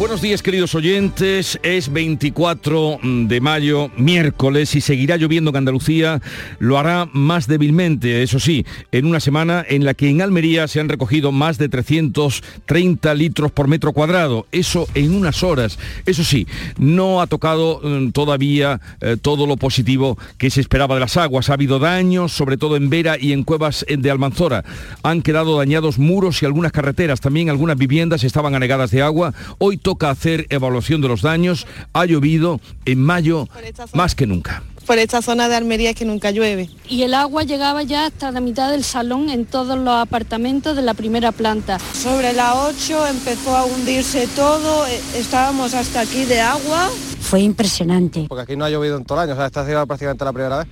Buenos días queridos oyentes, es 24 de mayo, miércoles, y seguirá lloviendo en Andalucía, lo hará más débilmente, eso sí, en una semana en la que en Almería se han recogido más de 330 litros por metro cuadrado, eso en unas horas. Eso sí, no ha tocado mm, todavía eh, todo lo positivo que se esperaba de las aguas, ha habido daños, sobre todo en Vera y en cuevas de Almanzora. Han quedado dañados muros y algunas carreteras, también algunas viviendas estaban anegadas de agua. Hoy toca hacer evaluación de los daños. Ha llovido en mayo más que nunca por esta zona de Almería que nunca llueve. Y el agua llegaba ya hasta la mitad del salón en todos los apartamentos de la primera planta. Sobre la 8 empezó a hundirse todo, eh, estábamos hasta aquí de agua. Fue impresionante. Porque aquí no ha llovido en todo el año, o sea, esta ha sido prácticamente la primera vez.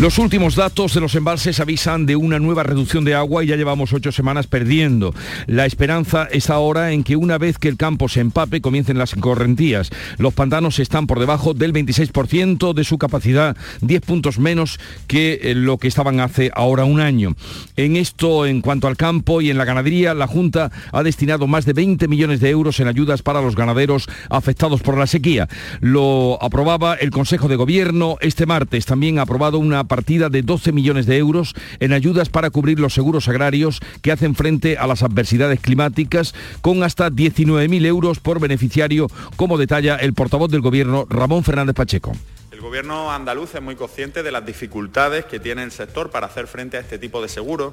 Los últimos datos de los embalses avisan de una nueva reducción de agua y ya llevamos ocho semanas perdiendo. La esperanza está ahora en que una vez que el campo se empape comiencen las correntías. Los pantanos están por debajo del 26% de su capacidad, 10 puntos menos que eh, lo que estaban hace ahora un año. En esto, en cuanto al campo y en la ganadería, la Junta ha destinado más de 20 millones de euros en ayudas para los ganaderos afectados por la sequía. Lo aprobaba el Consejo de Gobierno este martes. También ha aprobado una partida de 12 millones de euros en ayudas para cubrir los seguros agrarios que hacen frente a las adversidades climáticas con hasta 19.000 euros por beneficiario, como detalla el portavoz del Gobierno, Ramón Fernández Pacheco. El gobierno andaluz es muy consciente de las dificultades que tiene el sector para hacer frente a este tipo de seguros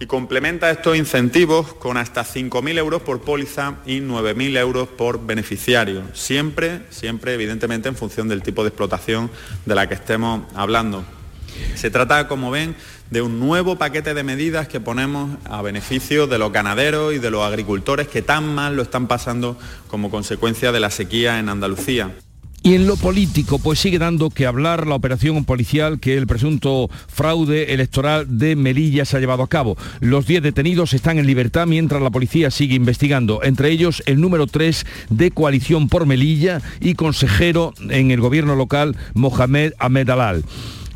y complementa estos incentivos con hasta 5.000 euros por póliza y 9.000 euros por beneficiario, siempre, siempre evidentemente en función del tipo de explotación de la que estemos hablando. Se trata, como ven, de un nuevo paquete de medidas que ponemos a beneficio de los ganaderos y de los agricultores que tan mal lo están pasando como consecuencia de la sequía en Andalucía. Y en lo político, pues sigue dando que hablar la operación policial que el presunto fraude electoral de Melilla se ha llevado a cabo. Los 10 detenidos están en libertad mientras la policía sigue investigando, entre ellos el número 3 de Coalición por Melilla y consejero en el gobierno local, Mohamed Ahmed Alal.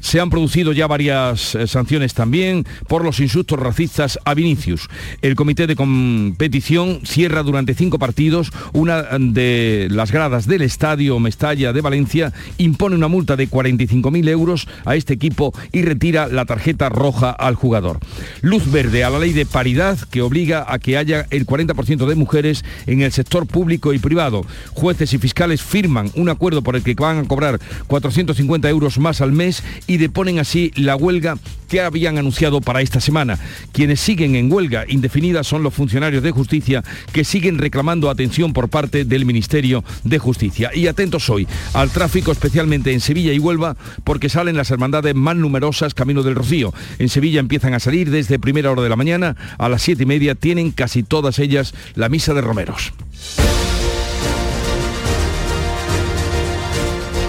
Se han producido ya varias eh, sanciones también por los insultos racistas a Vinicius. El comité de competición cierra durante cinco partidos una de las gradas del estadio Mestalla de Valencia, impone una multa de 45.000 euros a este equipo y retira la tarjeta roja al jugador. Luz verde a la ley de paridad que obliga a que haya el 40% de mujeres en el sector público y privado. Jueces y fiscales firman un acuerdo por el que van a cobrar 450 euros más al mes y y deponen así la huelga que habían anunciado para esta semana. Quienes siguen en huelga indefinida son los funcionarios de justicia que siguen reclamando atención por parte del Ministerio de Justicia. Y atentos hoy al tráfico, especialmente en Sevilla y Huelva, porque salen las hermandades más numerosas camino del Rocío. En Sevilla empiezan a salir desde primera hora de la mañana, a las siete y media tienen casi todas ellas la misa de romeros.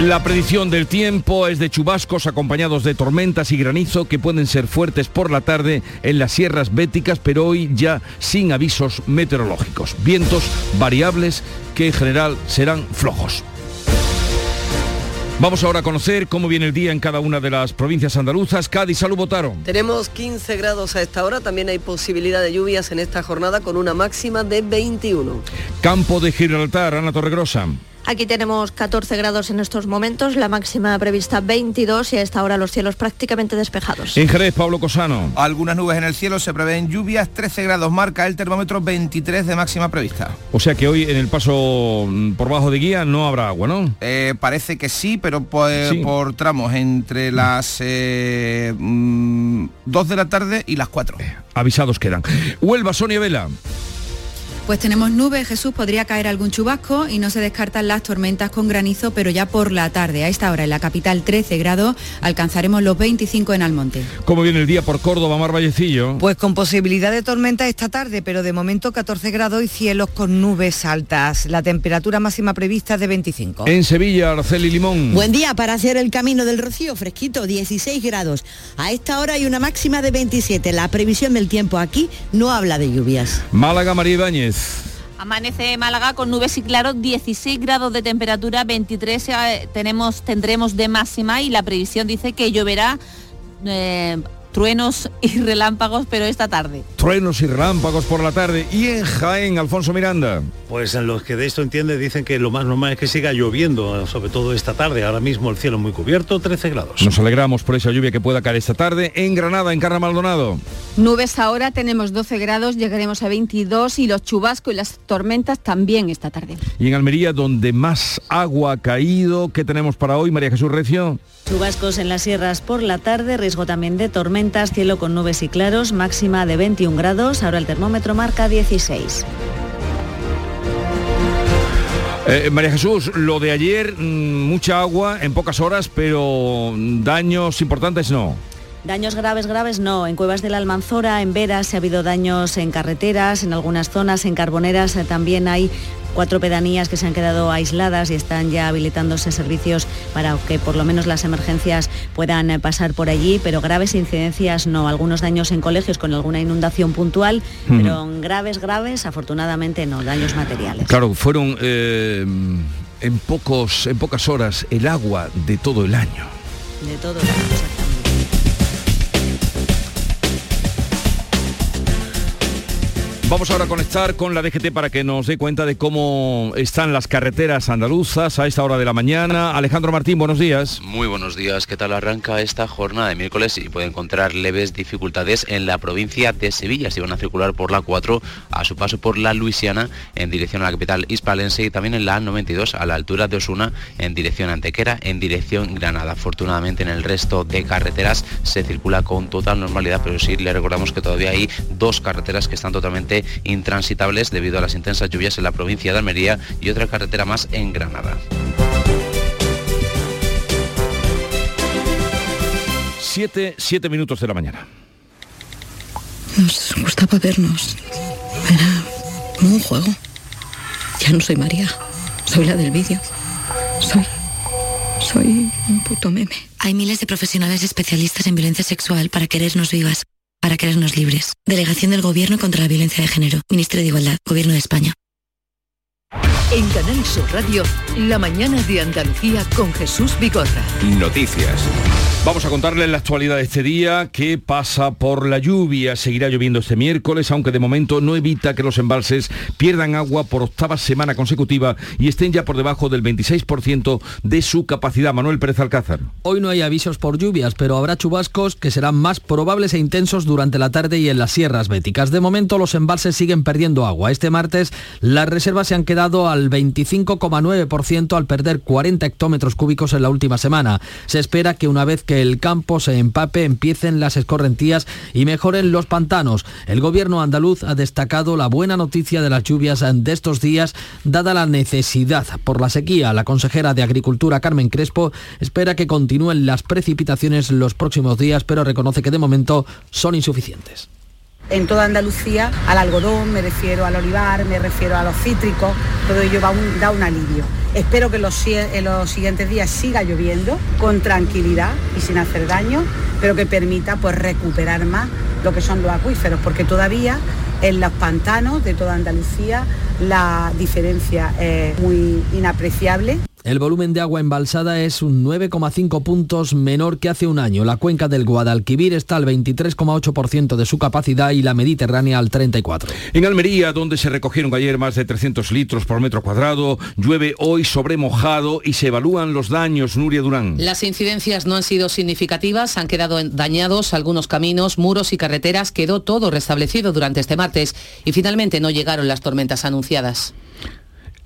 La predicción del tiempo es de chubascos acompañados de tormentas y granizo que pueden ser fuertes por la tarde en las sierras béticas, pero hoy ya sin avisos meteorológicos. Vientos variables que en general serán flojos. Vamos ahora a conocer cómo viene el día en cada una de las provincias andaluzas. Cádiz, salud, votaron. Tenemos 15 grados a esta hora, también hay posibilidad de lluvias en esta jornada con una máxima de 21. Campo de Gibraltar, Ana Torregrosa. Aquí tenemos 14 grados en estos momentos, la máxima prevista 22 y a esta hora los cielos prácticamente despejados. En Jerez, Pablo Cosano. Algunas nubes en el cielo, se prevén lluvias, 13 grados marca el termómetro 23 de máxima prevista. O sea que hoy en el paso mm, por bajo de guía no habrá agua, ¿no? Eh, parece que sí, pero por, tramos entre las 2 eh, mm, de la tarde y las 4. avisados quedan. Huelva, Sonia Vela. Pues tenemos nubes, Jesús, podría caer algún chubasco y no se descartan las tormentas con granizo, pero ya por la tarde. A esta hora en la capital 13 grados, alcanzaremos los 25 en Almonte. ¿Cómo viene el día por Córdoba, Mar Vallecillo? Pues con posibilidad de tormenta esta tarde, pero de momento 14 grados y cielos con nubes altas. La temperatura máxima prevista es de 25. En Sevilla, Arceli Limón. Buen día para hacer el camino del Rocío, fresquito, 16 grados. A esta hora hay una máxima de 27. La previsión del tiempo aquí no habla de lluvias. Málaga, María Ibáñez. Amanece Málaga con nubes y claros, 16 grados de temperatura, 23 eh, tenemos, tendremos de máxima y la previsión dice que lloverá eh, truenos y relámpagos, pero esta tarde. Truenos y relámpagos por la tarde. Y en Jaén, Alfonso Miranda. Pues en los que de esto entiende dicen que lo más normal es que siga lloviendo, sobre todo esta tarde. Ahora mismo el cielo muy cubierto, 13 grados. Nos alegramos por esa lluvia que pueda caer esta tarde en Granada, en Carra Maldonado. Nubes ahora, tenemos 12 grados, llegaremos a 22 y los chubascos y las tormentas también esta tarde. Y en Almería, donde más agua ha caído, ¿qué tenemos para hoy, María Jesús Recio? Chubascos en las sierras por la tarde, riesgo también de tormentas, cielo con nubes y claros, máxima de 21 grados, ahora el termómetro marca 16. Eh, María Jesús, lo de ayer, mm, mucha agua en pocas horas, pero daños importantes no. Daños graves, graves no. En Cuevas de la Almanzora, en Veras, ha habido daños en carreteras, en algunas zonas, en Carboneras eh, también hay cuatro pedanías que se han quedado aisladas y están ya habilitándose servicios para que por lo menos las emergencias puedan eh, pasar por allí, pero graves incidencias no. Algunos daños en colegios con alguna inundación puntual, pero graves, graves, afortunadamente no, daños materiales. Claro, fueron eh, en, pocos, en pocas horas el agua de todo el año. De todo el año. Vamos ahora a conectar con la DGT para que nos dé cuenta de cómo están las carreteras andaluzas a esta hora de la mañana. Alejandro Martín, buenos días. Muy buenos días. ¿Qué tal arranca esta jornada de miércoles? Y puede encontrar leves dificultades en la provincia de Sevilla. Si van a circular por la 4 a su paso por la Luisiana en dirección a la capital hispalense y también en la 92 a la altura de Osuna en dirección a Antequera, en dirección Granada. Afortunadamente en el resto de carreteras se circula con total normalidad, pero sí le recordamos que todavía hay dos carreteras que están totalmente intransitables debido a las intensas lluvias en la provincia de Almería y otra carretera más en Granada. Siete, siete minutos de la mañana. Nos gustaba vernos. Era como un juego. Ya no soy María. Soy la del vídeo. Soy... Soy un puto meme. Hay miles de profesionales especialistas en violencia sexual para querernos vivas para querernos libres. Delegación del Gobierno contra la Violencia de Género. Ministerio de Igualdad. Gobierno de España. En Canal Sur Radio, la mañana de Andalucía con Jesús Bigorra. Noticias. Vamos a contarles la actualidad de este día, que pasa por la lluvia. Seguirá lloviendo este miércoles, aunque de momento no evita que los embalses pierdan agua por octava semana consecutiva y estén ya por debajo del 26% de su capacidad. Manuel Pérez Alcázar. Hoy no hay avisos por lluvias, pero habrá chubascos que serán más probables e intensos durante la tarde y en las sierras béticas. De momento los embalses siguen perdiendo agua. Este martes las reservas se han quedado al 25,9% al perder 40 hectómetros cúbicos en la última semana. Se espera que una vez que el campo se empape, empiecen las escorrentías y mejoren los pantanos. El gobierno andaluz ha destacado la buena noticia de las lluvias de estos días, dada la necesidad por la sequía. La consejera de Agricultura, Carmen Crespo, espera que continúen las precipitaciones los próximos días, pero reconoce que de momento son insuficientes en toda Andalucía al algodón, me refiero al olivar, me refiero a los cítricos, todo ello va da un alivio. Espero que los, en los siguientes días siga lloviendo con tranquilidad y sin hacer daño, pero que permita pues, recuperar más lo que son los acuíferos, porque todavía en los pantanos de toda Andalucía la diferencia es muy inapreciable. El volumen de agua embalsada es un 9,5 puntos menor que hace un año. La cuenca del Guadalquivir está al 23,8% de su capacidad y la Mediterránea al 34%. En Almería, donde se recogieron ayer más de 300 litros por metro cuadrado, llueve hoy sobre mojado y se evalúan los daños, Nuria Durán. Las incidencias no han sido significativas, han quedado dañados algunos caminos, muros y carreteras, quedó todo restablecido durante este martes y finalmente no llegaron las tormentas anunciadas.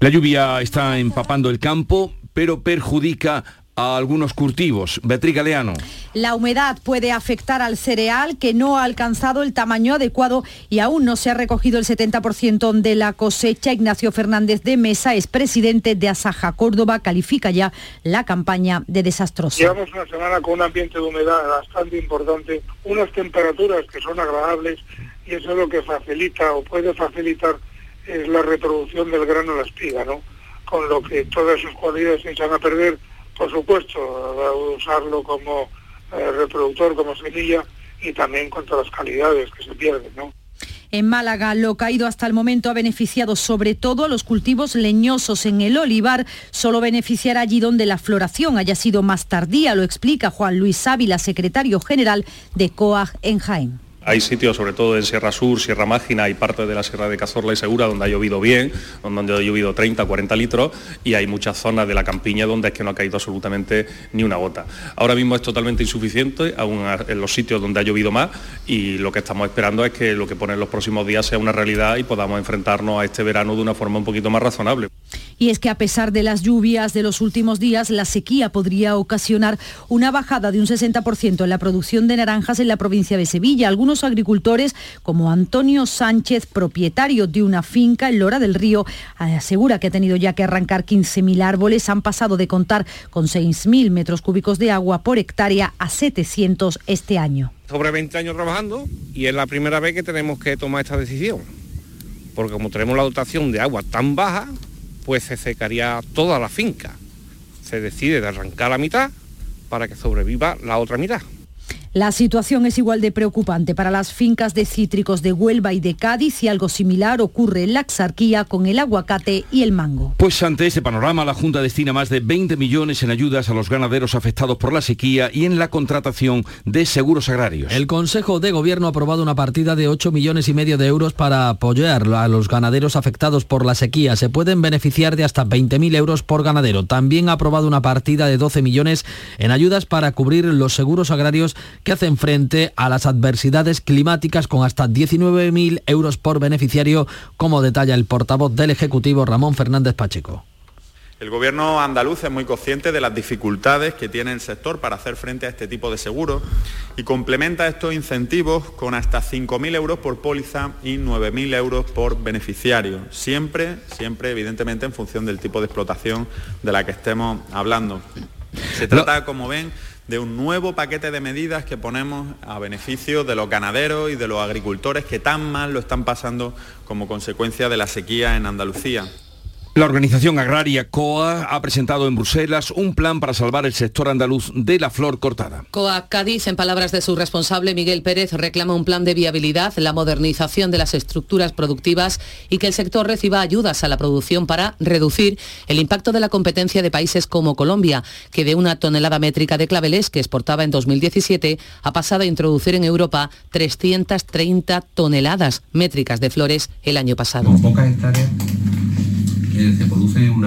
La lluvia está empapando el campo, pero perjudica a algunos cultivos. Beatriz Galeano. La humedad puede afectar al cereal que no ha alcanzado el tamaño adecuado y aún no se ha recogido el 70% de la cosecha. Ignacio Fernández de Mesa es presidente de Asaja Córdoba, califica ya la campaña de desastrosa. Llevamos una semana con un ambiente de humedad bastante importante, unas temperaturas que son agradables y eso es lo que facilita o puede facilitar es la reproducción del grano en la espiga, ¿no? Con lo que todas sus cualidades se echan a perder, por supuesto, usarlo como eh, reproductor, como semilla y también contra las calidades que se pierden, ¿no? En Málaga, lo caído hasta el momento ha beneficiado sobre todo a los cultivos leñosos. En el olivar solo beneficiará allí donde la floración haya sido más tardía, lo explica Juan Luis Ávila, secretario general de COAG en Jaén. Hay sitios, sobre todo en Sierra Sur, Sierra Mágina y parte de la Sierra de Cazorla y Segura, donde ha llovido bien, donde ha llovido 30, 40 litros, y hay muchas zonas de la campiña donde es que no ha caído absolutamente ni una gota. Ahora mismo es totalmente insuficiente, aún en los sitios donde ha llovido más, y lo que estamos esperando es que lo que pone en los próximos días sea una realidad y podamos enfrentarnos a este verano de una forma un poquito más razonable. Y es que a pesar de las lluvias de los últimos días, la sequía podría ocasionar una bajada de un 60% en la producción de naranjas en la provincia de Sevilla. Algunos agricultores, como Antonio Sánchez, propietario de una finca en Lora del Río, asegura que ha tenido ya que arrancar 15.000 árboles. Han pasado de contar con 6.000 metros cúbicos de agua por hectárea a 700 este año. Sobre 20 años trabajando y es la primera vez que tenemos que tomar esta decisión. Porque como tenemos la dotación de agua tan baja, pues se secaría toda la finca. Se decide de arrancar la mitad para que sobreviva la otra mitad. La situación es igual de preocupante para las fincas de cítricos de Huelva y de Cádiz y algo similar ocurre en la Axarquía con el aguacate y el mango. Pues ante este panorama, la Junta destina más de 20 millones en ayudas a los ganaderos afectados por la sequía y en la contratación de seguros agrarios. El Consejo de Gobierno ha aprobado una partida de 8 millones y medio de euros para apoyar a los ganaderos afectados por la sequía. Se pueden beneficiar de hasta 20.000 euros por ganadero. También ha aprobado una partida de 12 millones en ayudas para cubrir los seguros agrarios que hacen frente a las adversidades climáticas con hasta 19.000 euros por beneficiario, como detalla el portavoz del Ejecutivo Ramón Fernández Pacheco. El gobierno andaluz es muy consciente de las dificultades que tiene el sector para hacer frente a este tipo de seguros y complementa estos incentivos con hasta 5.000 euros por póliza y 9.000 euros por beneficiario, siempre, siempre evidentemente en función del tipo de explotación de la que estemos hablando. Se trata, como ven, de un nuevo paquete de medidas que ponemos a beneficio de los ganaderos y de los agricultores que tan mal lo están pasando como consecuencia de la sequía en Andalucía. La organización agraria COA ha presentado en Bruselas un plan para salvar el sector andaluz de la flor cortada. COA Cádiz, en palabras de su responsable Miguel Pérez, reclama un plan de viabilidad, la modernización de las estructuras productivas y que el sector reciba ayudas a la producción para reducir el impacto de la competencia de países como Colombia, que de una tonelada métrica de claveles que exportaba en 2017 ha pasado a introducir en Europa 330 toneladas métricas de flores el año pasado. Con pocas hectáreas se produce un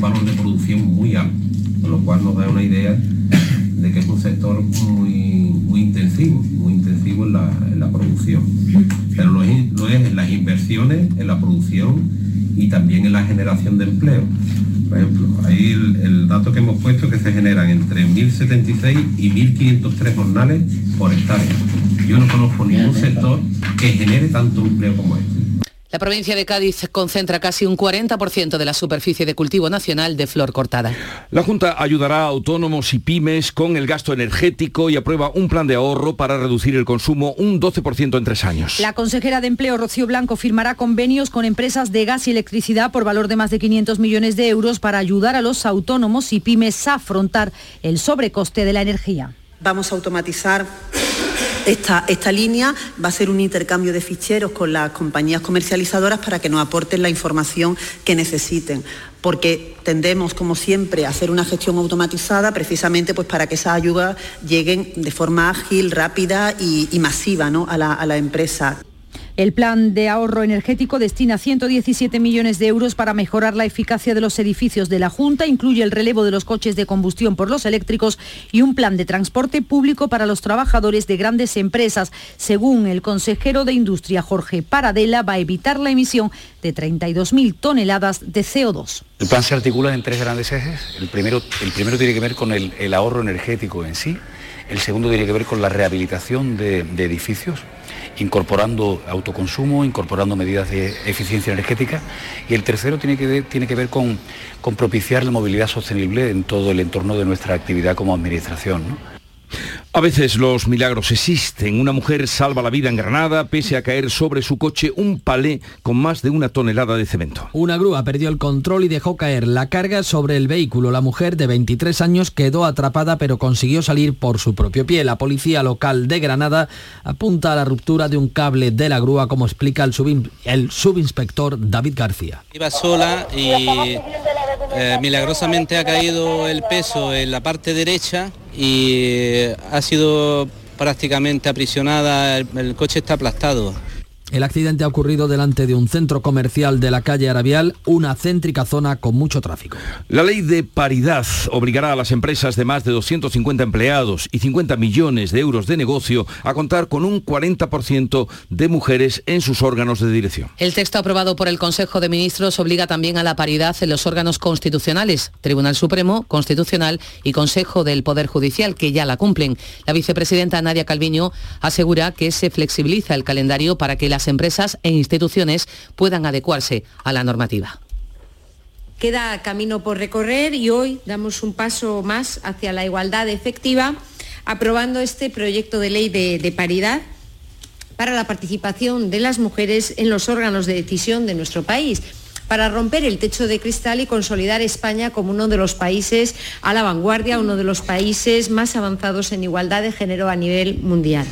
valor de producción muy alto, con lo cual nos da una idea de que es un sector muy, muy intensivo, muy intensivo en la, producción. Pero lo es, lo es en las inversiones, en la producción y también en la generación de empleo. Por ejemplo, ahí el, el, dato que hemos puesto es que se generan entre 1.076 y 1.503 jornales por hectárea. Yo no conozco ningún sector que genere tanto empleo como este. La provincia de Cádiz concentra casi un 40% de la superficie de cultivo nacional de flor cortada. La Junta ayudará a autónomos y pymes con el gasto energético y aprueba un plan de ahorro para reducir el consumo un 12% en tres años. La consejera de Empleo, Rocío Blanco, firmará convenios con empresas de gas y electricidad por valor de más de 500 millones de euros para ayudar a los autónomos y pymes a afrontar el sobrecoste de la energía. Vamos a automatizar esta, esta, línea va a ser un intercambio de ficheros con las compañías comercializadoras para que nos aporten la información que necesiten porque tendemos, como siempre, a hacer una gestión automatizada precisamente pues, para que esas ayudas lleguen de forma ágil, rápida y, y masiva ¿no? a, la, a la empresa. El plan de ahorro energético destina 117 millones de euros para mejorar la eficacia de los edificios de la Junta, incluye el relevo de los coches de combustión por los eléctricos y un plan de transporte público para los trabajadores de grandes empresas. Según el consejero de Industria Jorge Paradela, va a evitar la emisión de 32.000 toneladas de CO2. El plan se articula en tres grandes ejes. El primero, el primero tiene que ver con el, ahorro energético en sí. El segundo tiene que ver con la rehabilitación de edificios incorporando autoconsumo, incorporando medidas de eficiencia energética y el tercero tiene que ver, tiene que ver con, con propiciar la movilidad sostenible en todo el entorno de nuestra actividad como administración. A veces los milagros existen. Una mujer salva la vida en Granada pese a caer sobre su coche un palé con más de una tonelada de cemento. Una grúa perdió el control y dejó caer la carga sobre el vehículo. La mujer de 23 años quedó atrapada pero consiguió salir por su propio pie. La policía local de Granada apunta a la ruptura de un cable de la grúa como explica el, subin el subinspector David García. Iba sola y eh, milagrosamente ha caído el peso en la parte derecha y ha sido prácticamente aprisionada, el, el coche está aplastado. El accidente ha ocurrido delante de un centro comercial de la calle Arabial, una céntrica zona con mucho tráfico. La ley de paridad obligará a las empresas de más de 250 empleados y 50 millones de euros de negocio a contar con un 40% de mujeres en sus órganos de dirección. El texto aprobado por el Consejo de Ministros obliga también a la paridad en los órganos constitucionales, Tribunal Supremo, Constitucional y Consejo del Poder Judicial, que ya la cumplen. La vicepresidenta Nadia Calviño asegura que se flexibiliza el calendario para que las empresas e instituciones puedan adecuarse a la normativa. Queda camino por recorrer y hoy damos un paso más hacia la igualdad efectiva aprobando este proyecto de ley de, de, paridad para la participación de las mujeres en los órganos de decisión de nuestro país para romper el techo de cristal y consolidar España como uno de los países a la vanguardia, uno de los países más avanzados en igualdad de género a nivel mundial.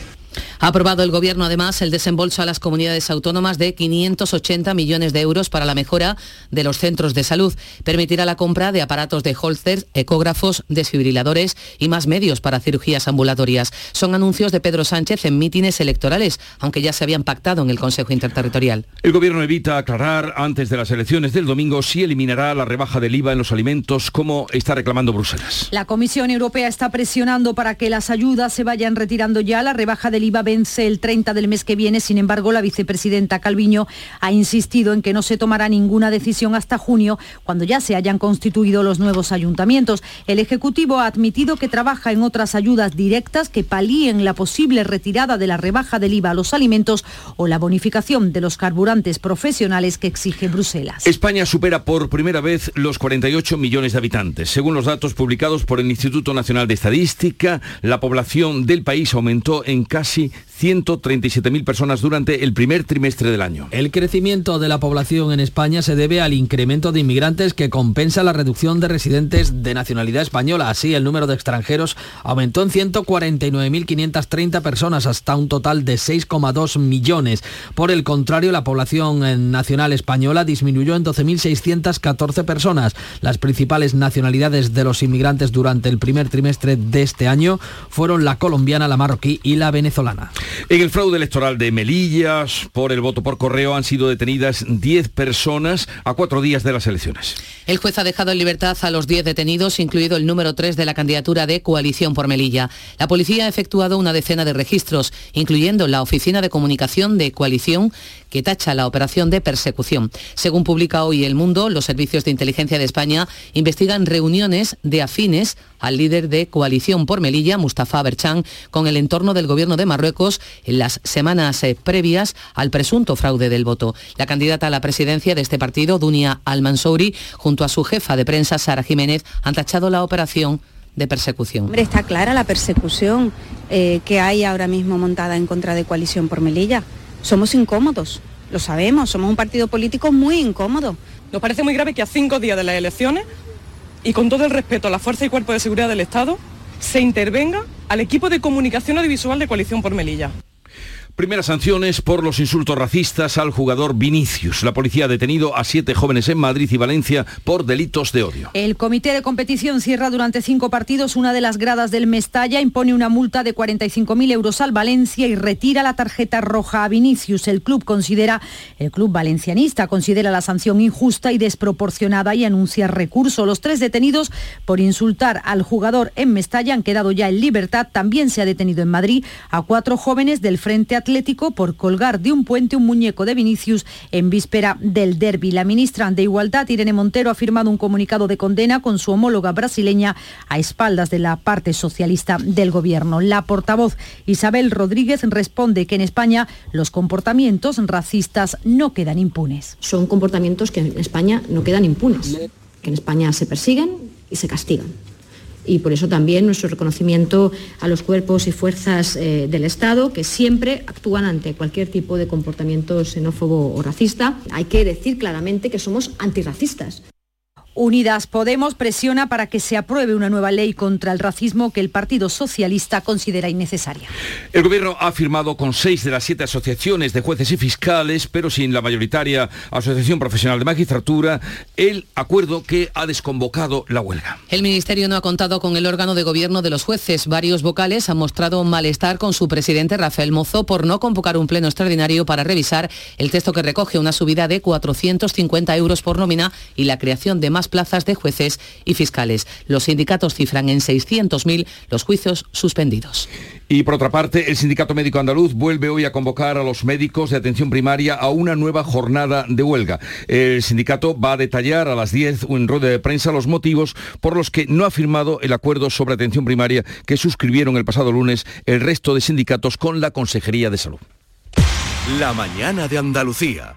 Ha aprobado el Gobierno además el desembolso a las comunidades autónomas de 580 millones de euros para la mejora de los centros de salud. Permitirá la compra de aparatos de holsters, ecógrafos, desfibriladores y más medios para cirugías ambulatorias. Son anuncios de Pedro Sánchez en mítines electorales, aunque ya se habían pactado en el Consejo Interterritorial. El Gobierno evita aclarar antes de las elecciones del domingo si eliminará la rebaja del IVA en los alimentos como está reclamando Bruselas. La Comisión Europea está presionando para que las ayudas se vayan retirando ya. La rebaja del IVA vence el 30 del mes que viene. Sin embargo, la vicepresidenta Calviño ha insistido en que no se tomará ninguna decisión hasta junio, cuando ya se hayan constituido los nuevos ayuntamientos. El Ejecutivo ha admitido que trabaja en otras ayudas directas que palíen la posible retirada de la rebaja del IVA a los alimentos o la bonificación de los carburantes profesionales que exige Bruselas. España supera por primera vez los 48 millones de habitantes. Según los datos publicados por el Instituto Nacional de Estadística, la población del país aumentó en casi She. 137.000 personas durante el primer trimestre del año. El crecimiento de la población en España se debe al incremento de inmigrantes que compensa la reducción de residentes de nacionalidad española. Así, el número de extranjeros aumentó en 149.530 personas hasta un total de 6,2 millones. Por el contrario, la población nacional española disminuyó en 12.614 personas. Las principales nacionalidades de los inmigrantes durante el primer trimestre de este año fueron la colombiana, la marroquí y la venezolana. En el fraude electoral de Melillas por el voto por correo han sido detenidas 10 personas a cuatro días de las elecciones. El juez ha dejado en libertad a los 10 detenidos, incluido el número 3 de la candidatura de Coalición por Melilla. La policía ha efectuado una decena de registros, incluyendo la Oficina de Comunicación de Coalición, que tacha la operación de persecución. Según publica hoy El Mundo, los servicios de inteligencia de España investigan reuniones de afines al líder de Coalición por Melilla, Mustafa Berchan, con el entorno del gobierno de Marruecos en las semanas eh, previas al presunto fraude del voto. La candidata a la presidencia de este partido, Dunia Al-Mansouri, junto a su jefa de prensa, Sara Jiménez, han tachado la operación de persecución. Hombre, está clara la persecución eh, que hay ahora mismo montada en contra de Coalición por Melilla. Somos incómodos, lo sabemos, somos un partido político muy incómodo. Nos parece muy grave que a cinco días de las elecciones y con todo el respeto a la Fuerza y Cuerpo de Seguridad del Estado, se intervenga al equipo de comunicación audiovisual de Coalición por Melilla. Primeras sanciones por los insultos racistas al jugador Vinicius. La policía ha detenido a siete jóvenes en Madrid y Valencia por delitos de odio. El comité de competición cierra durante cinco partidos una de las gradas del Mestalla, impone una multa de 45.000 euros al Valencia y retira la tarjeta roja a Vinicius. El club considera, el club valencianista considera la sanción injusta y desproporcionada y anuncia recurso. Los tres detenidos por insultar al jugador en Mestalla han quedado ya en libertad. También se ha detenido en Madrid a cuatro jóvenes del Frente Atlético por colgar de un puente un muñeco de Vinicius en víspera del derby. La ministra de Igualdad, Irene Montero, ha firmado un comunicado de condena con su homóloga brasileña a espaldas de la parte socialista del gobierno. La portavoz Isabel Rodríguez responde que en España los comportamientos racistas no quedan impunes. Son comportamientos que en España no quedan impunes, que en España se persiguen y se castigan y por eso también nuestro reconocimiento a los cuerpos y fuerzas eh, del Estado que siempre actúan ante cualquier tipo de comportamiento xenófobo o racista. Hay que decir claramente que somos antirracistas. Unidas Podemos presiona para que se apruebe una nueva ley contra el racismo que el Partido Socialista considera innecesaria. El Gobierno ha firmado con seis de las siete asociaciones de jueces y fiscales, pero sin la mayoritaria Asociación Profesional de Magistratura, el acuerdo que ha desconvocado la huelga. El Ministerio no ha contado con el órgano de gobierno de los jueces. Varios vocales han mostrado malestar con su presidente Rafael Mozo por no convocar un pleno extraordinario para revisar el texto que recoge una subida de 450 euros por nómina y la creación de más plazas de jueces y fiscales. Los sindicatos cifran en 600.000 los juicios suspendidos. Y por otra parte, el Sindicato Médico Andaluz vuelve hoy a convocar a los médicos de atención primaria a una nueva jornada de huelga. El sindicato va a detallar a las 10 en rueda de prensa los motivos por los que no ha firmado el acuerdo sobre atención primaria que suscribieron el pasado lunes el resto de sindicatos con la Consejería de Salud. La mañana de Andalucía.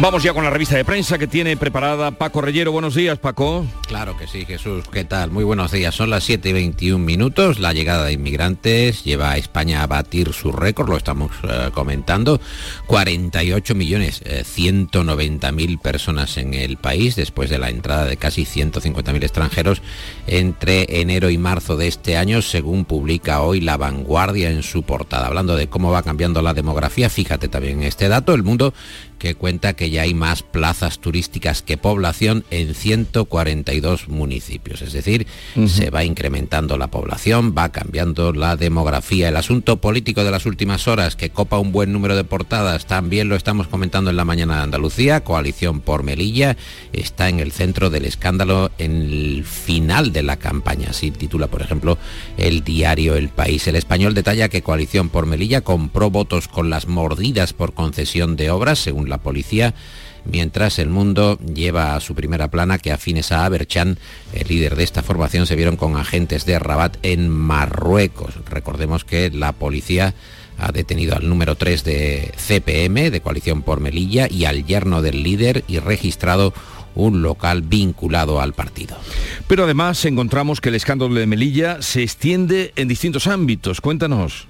Vamos ya con la revista de prensa que tiene preparada Paco Reyero. Buenos días, Paco. Claro que sí, Jesús. ¿Qué tal? Muy buenos días. Son las 7 y 21 minutos. La llegada de inmigrantes lleva a España a batir su récord, lo estamos eh, comentando. 48 millones, 190 eh, mil personas en el país después de la entrada de casi 150 mil extranjeros entre enero y marzo de este año, según publica hoy La Vanguardia en su portada. Hablando de cómo va cambiando la demografía, fíjate también este dato. El mundo que cuenta que ya hay más plazas turísticas que población en 142 municipios. Es decir, se va incrementando la población, va cambiando la demografía. El asunto político de las últimas horas, que copa un buen número de portadas, también lo estamos comentando en la mañana de Andalucía. Coalición por Melilla está en el centro del escándalo en el final de la campaña. Así titula, por ejemplo, el diario El País. El español detalla que Coalición por Melilla compró votos con las mordidas por concesión de obras, según la policía, mientras el mundo lleva a su primera plana que afines a Aberchan, el líder de esta formación, se vieron con agentes de Rabat en Marruecos. Recordemos que la policía ha detenido al número 3 de CPM, de Coalición por Melilla, y al yerno del líder y registrado un local vinculado al partido. Pero además encontramos que el escándalo de Melilla se extiende en distintos ámbitos. Cuéntanos.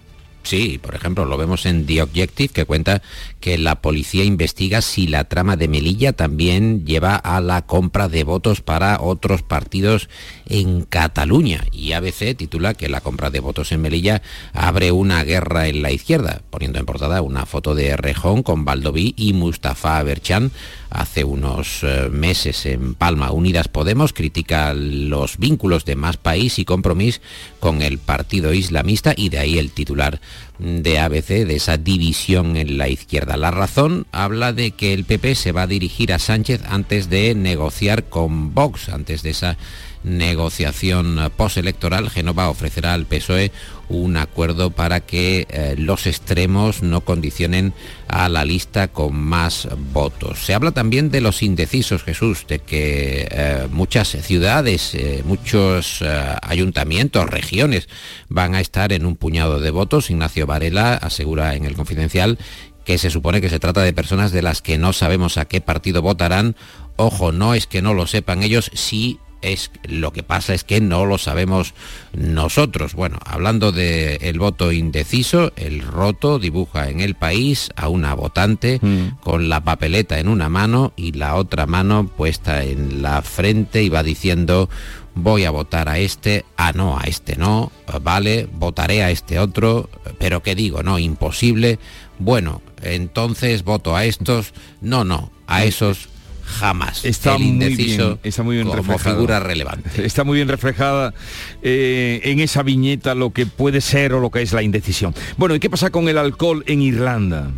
Sí, por ejemplo, lo vemos en The Objective, que cuenta que la policía investiga si la trama de Melilla también lleva a la compra de votos para otros partidos en Cataluña. Y ABC titula que la compra de votos en Melilla abre una guerra en la izquierda, poniendo en portada una foto de Rejón con Baldoví y Mustafa Berchan hace unos eh, meses en Palma. Unidas Podemos critica los vínculos de Más País y Compromís con el partido islamista y de ahí el titular de ABC, de esa división en la izquierda. La razón habla de que el PP se va a dirigir a Sánchez antes de negociar con Vox, antes de esa negociación postelectoral, Genova ofrecerá al PSOE un acuerdo para que eh, los extremos no condicionen a la lista con más votos. Se habla también de los indecisos, Jesús, de que eh, muchas ciudades, eh, muchos ayuntamientos, regiones van a estar en un puñado de votos. Ignacio Varela asegura en el Confidencial que se supone que se trata de personas de las que no sabemos a qué partido votarán. Ojo, no es que no lo sepan ellos, sí es lo que pasa es que no lo sabemos nosotros. Bueno, hablando del el voto indeciso, el roto dibuja en el país a una votante Mm. con la papeleta en una mano y la otra mano puesta en la frente y va diciendo voy a votar a este, ah no, a este no, vale, votaré a este otro, pero ¿qué digo? No, imposible. Bueno, entonces voto a estos, no, no, a esos jamás. Está el muy indeciso bien, está muy bien como reflejado. figura relevante. Está muy bien reflejada eh, en esa viñeta lo que puede ser o lo que es la indecisión. Bueno, ¿y qué pasa con el alcohol en Irlanda?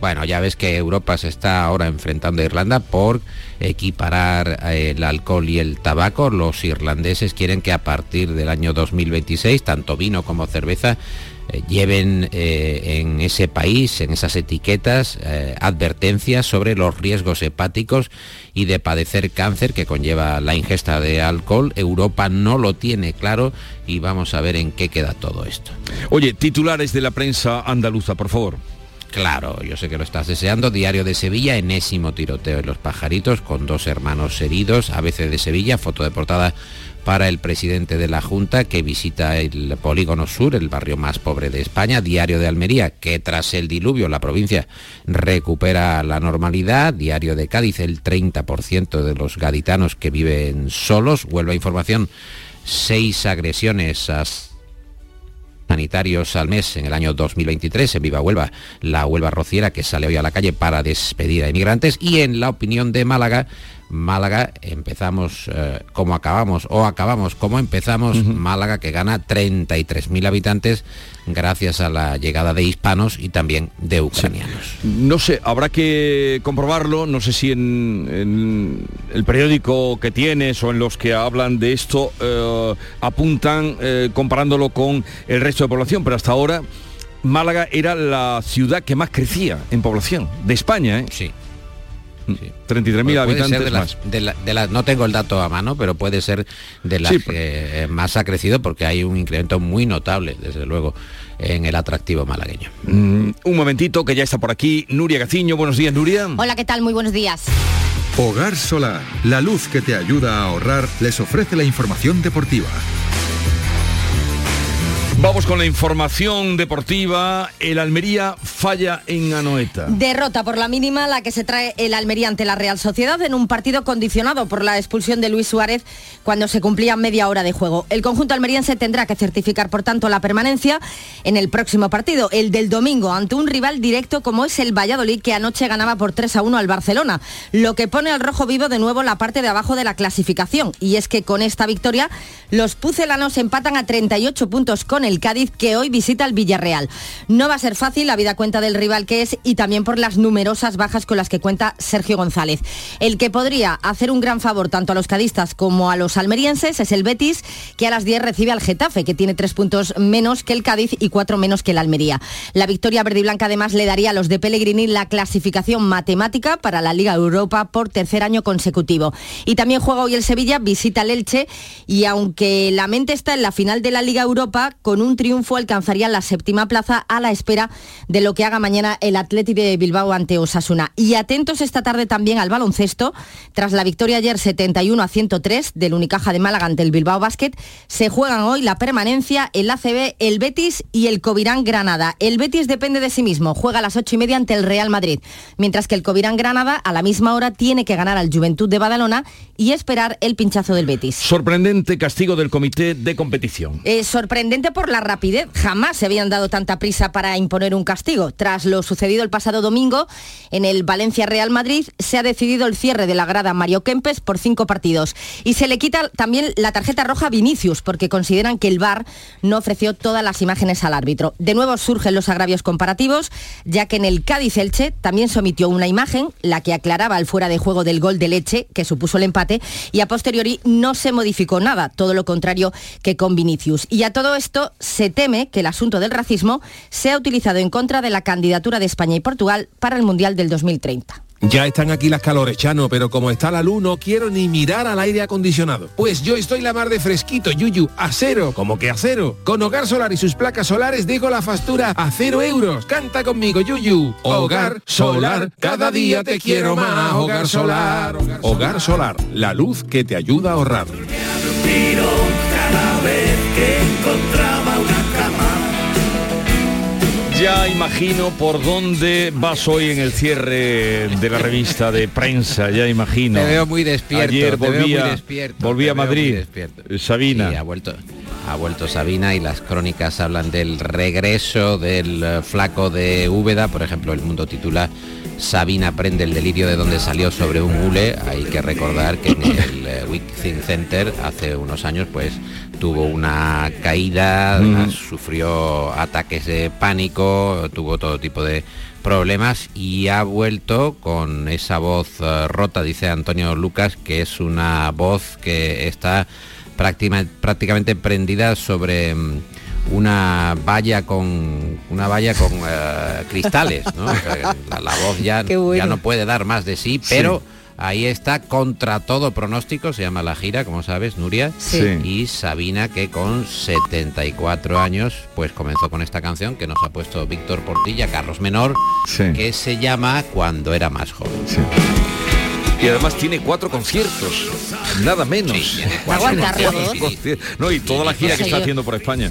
Bueno, ya ves que Europa se está ahora enfrentando a Irlanda por equiparar eh, el alcohol y el tabaco. Los irlandeses quieren que a partir del año 2026, tanto vino como cerveza, eh, lleven eh, en ese país, en esas etiquetas, eh, advertencias sobre los riesgos hepáticos y de padecer cáncer que conlleva la ingesta de alcohol. Europa no lo tiene claro y vamos a ver en qué queda todo esto. Oye, titulares de la prensa andaluza, por favor. Claro, yo sé que lo estás deseando. Diario de Sevilla, enésimo tiroteo en los pajaritos con dos hermanos heridos. ABC de Sevilla, foto de portada para el presidente de la Junta que visita el Polígono Sur, el barrio más pobre de España. Diario de Almería, que tras el diluvio la provincia recupera la normalidad. Diario de Cádiz, el 30% de los gaditanos que viven solos. Huelva Información, seis agresiones a sanitarios al mes en el año 2023 en Viva Huelva, la Huelva Rociera que sale hoy a la calle para despedir a inmigrantes y en la opinión de Málaga, Málaga empezamos eh, como acabamos o acabamos como empezamos, Málaga que gana 33.000 habitantes gracias a la llegada de hispanos y también de ucranianos. No sé, habrá que comprobarlo, no sé si en, en el periódico que tienes o en los que hablan de esto eh, apuntan eh, comparándolo con el resto de población, pero hasta ahora Málaga era la ciudad que más crecía en población de España, ¿eh? Sí. 33.000 Puede ser habitantes de las- más. de la- de las- no tengo el dato a mano, pero puede ser de las Sí, que más ha crecido porque hay un incremento muy notable, desde luego, en el atractivo malagueño. Mm, un momentito que ya está por aquí Nuria Gaciño. Buenos días, Nuria. Hola, ¿qué tal? Muy buenos días. Hogar Solar, la luz que te ayuda a ahorrar, les ofrece la información deportiva. Vamos con la información deportiva. El Almería falla en Anoeta. Derrota por la mínima la que se trae el Almería ante la Real Sociedad en un partido condicionado por la expulsión de Luis Suárez cuando se cumplía media hora de juego. El conjunto almeriense tendrá que certificar, por tanto, la permanencia en el próximo partido, el del domingo, ante un rival directo como es el Valladolid, que anoche ganaba por 3 a 1 al Barcelona, lo que pone al rojo vivo de nuevo la parte de abajo de la clasificación. Y es que con esta victoria, los pucelanos empatan a 38 puntos con el Cádiz, que hoy visita el Villarreal. No va a ser fácil, la vida cuenta del rival que es y también por las numerosas bajas con las que cuenta Sergio González. El que podría hacer un gran favor tanto a los cadistas como a los almerienses es el Betis, que a las 10 recibe al Getafe, que tiene tres puntos menos que el Cádiz y cuatro menos que el Almería. La victoria verde y blanca además le daría a los de Pellegrini la clasificación matemática para la Liga Europa por tercer año consecutivo. Y también juega hoy el Sevilla, visita el Elche y aunque la mente está en la final de la Liga Europa, con un triunfo alcanzaría la séptima plaza a la espera de lo que haga mañana el Atleti de Bilbao ante Osasuna. Y atentos esta tarde también al baloncesto. Tras la victoria ayer 71 a 103 del Unicaja de Málaga ante el Bilbao Basket, se juegan hoy la permanencia, el ACB, el Betis y el Covirán Granada. El Betis depende de sí mismo, juega a las ocho y media ante el Real Madrid, mientras que el Covirán Granada a la misma hora tiene que ganar al Juventud de Badalona y esperar el pinchazo del Betis. Sorprendente castigo del comité de competición. Eh, sorprendente por la rapidez. Jamás se habían dado tanta prisa para imponer un castigo. Tras lo sucedido el pasado domingo en el Valencia Real Madrid, se ha decidido el cierre de la grada Mario Kempes por cinco partidos. Y se le quita también la tarjeta roja a Vinicius, porque consideran que el VAR no ofreció todas las imágenes al árbitro. De nuevo surgen los agravios comparativos, ya que en el Cádiz Elche también se omitió una imagen, la que aclaraba el fuera de juego del gol de leche, que supuso el empate, y a posteriori no se modificó nada, todo lo contrario que con Vinicius. Y a todo esto se teme que el asunto del racismo sea utilizado en contra de la candidatura de España y Portugal para el Mundial del 2030. Ya están aquí las calores, Chano, pero como está la luz no quiero ni mirar al aire acondicionado. Pues yo estoy la mar de fresquito, Yuyu, a cero, como que a cero. Con Hogar Solar y sus placas solares digo la factura a cero euros. Canta conmigo, Yuyu. Hogar Solar, cada día te quiero más. Hogar Solar. Hogar Solar, la luz que te ayuda a ahorrar. cada vez que. Ya imagino por dónde vas hoy en el cierre de la revista de prensa, ya imagino. Te veo muy despierto. Ayer te veo volví, muy a, despierto, volví a Madrid. Sabina. Sí, ha vuelto, ha vuelto Sabina y las crónicas hablan del regreso del eh, flaco de Úbeda. Por ejemplo, el mundo titula Sabina prende el delirio de donde salió sobre un hule. Hay que recordar que en el eh, Wiking Center hace unos años pues tuvo una caída, Mm. sufrió ataques de pánico, tuvo todo tipo de problemas y ha vuelto con esa voz eh, rota, dice Antonio Lucas, que es una voz que está práctima- prácticamente prendida sobre mm, una valla con una valla con eh, cristales, ¿no? La, la voz ya, bueno. ya no puede dar más de sí, pero ahí está contra todo pronóstico, se llama la gira, como sabes, Nuria, Sí. y Sabina que con 74 años pues comenzó con esta canción que nos ha puesto Víctor Portilla, Carlos Menor, que se llama Cuando era más joven. Y además tiene cuatro conciertos, nada menos. Cuatro conciertos. No, y toda la gira que está haciendo por España.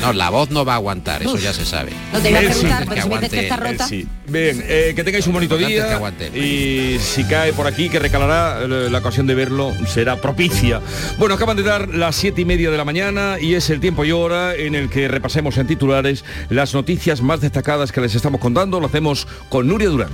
No, la voz no va a aguantar, eso ya se sabe. No te iba a Él preguntar, sí. pero si me dices que está Él rota. sí. Bien, eh, que tengáis un bonito día aguante. y si cae por aquí, que recalará, eh, la ocasión de verlo será propicia. Bueno, acaban de dar las siete y media de la mañana y es el tiempo y hora en el que repasemos en titulares las noticias más destacadas que les estamos contando. Lo hacemos con Nuria Durán.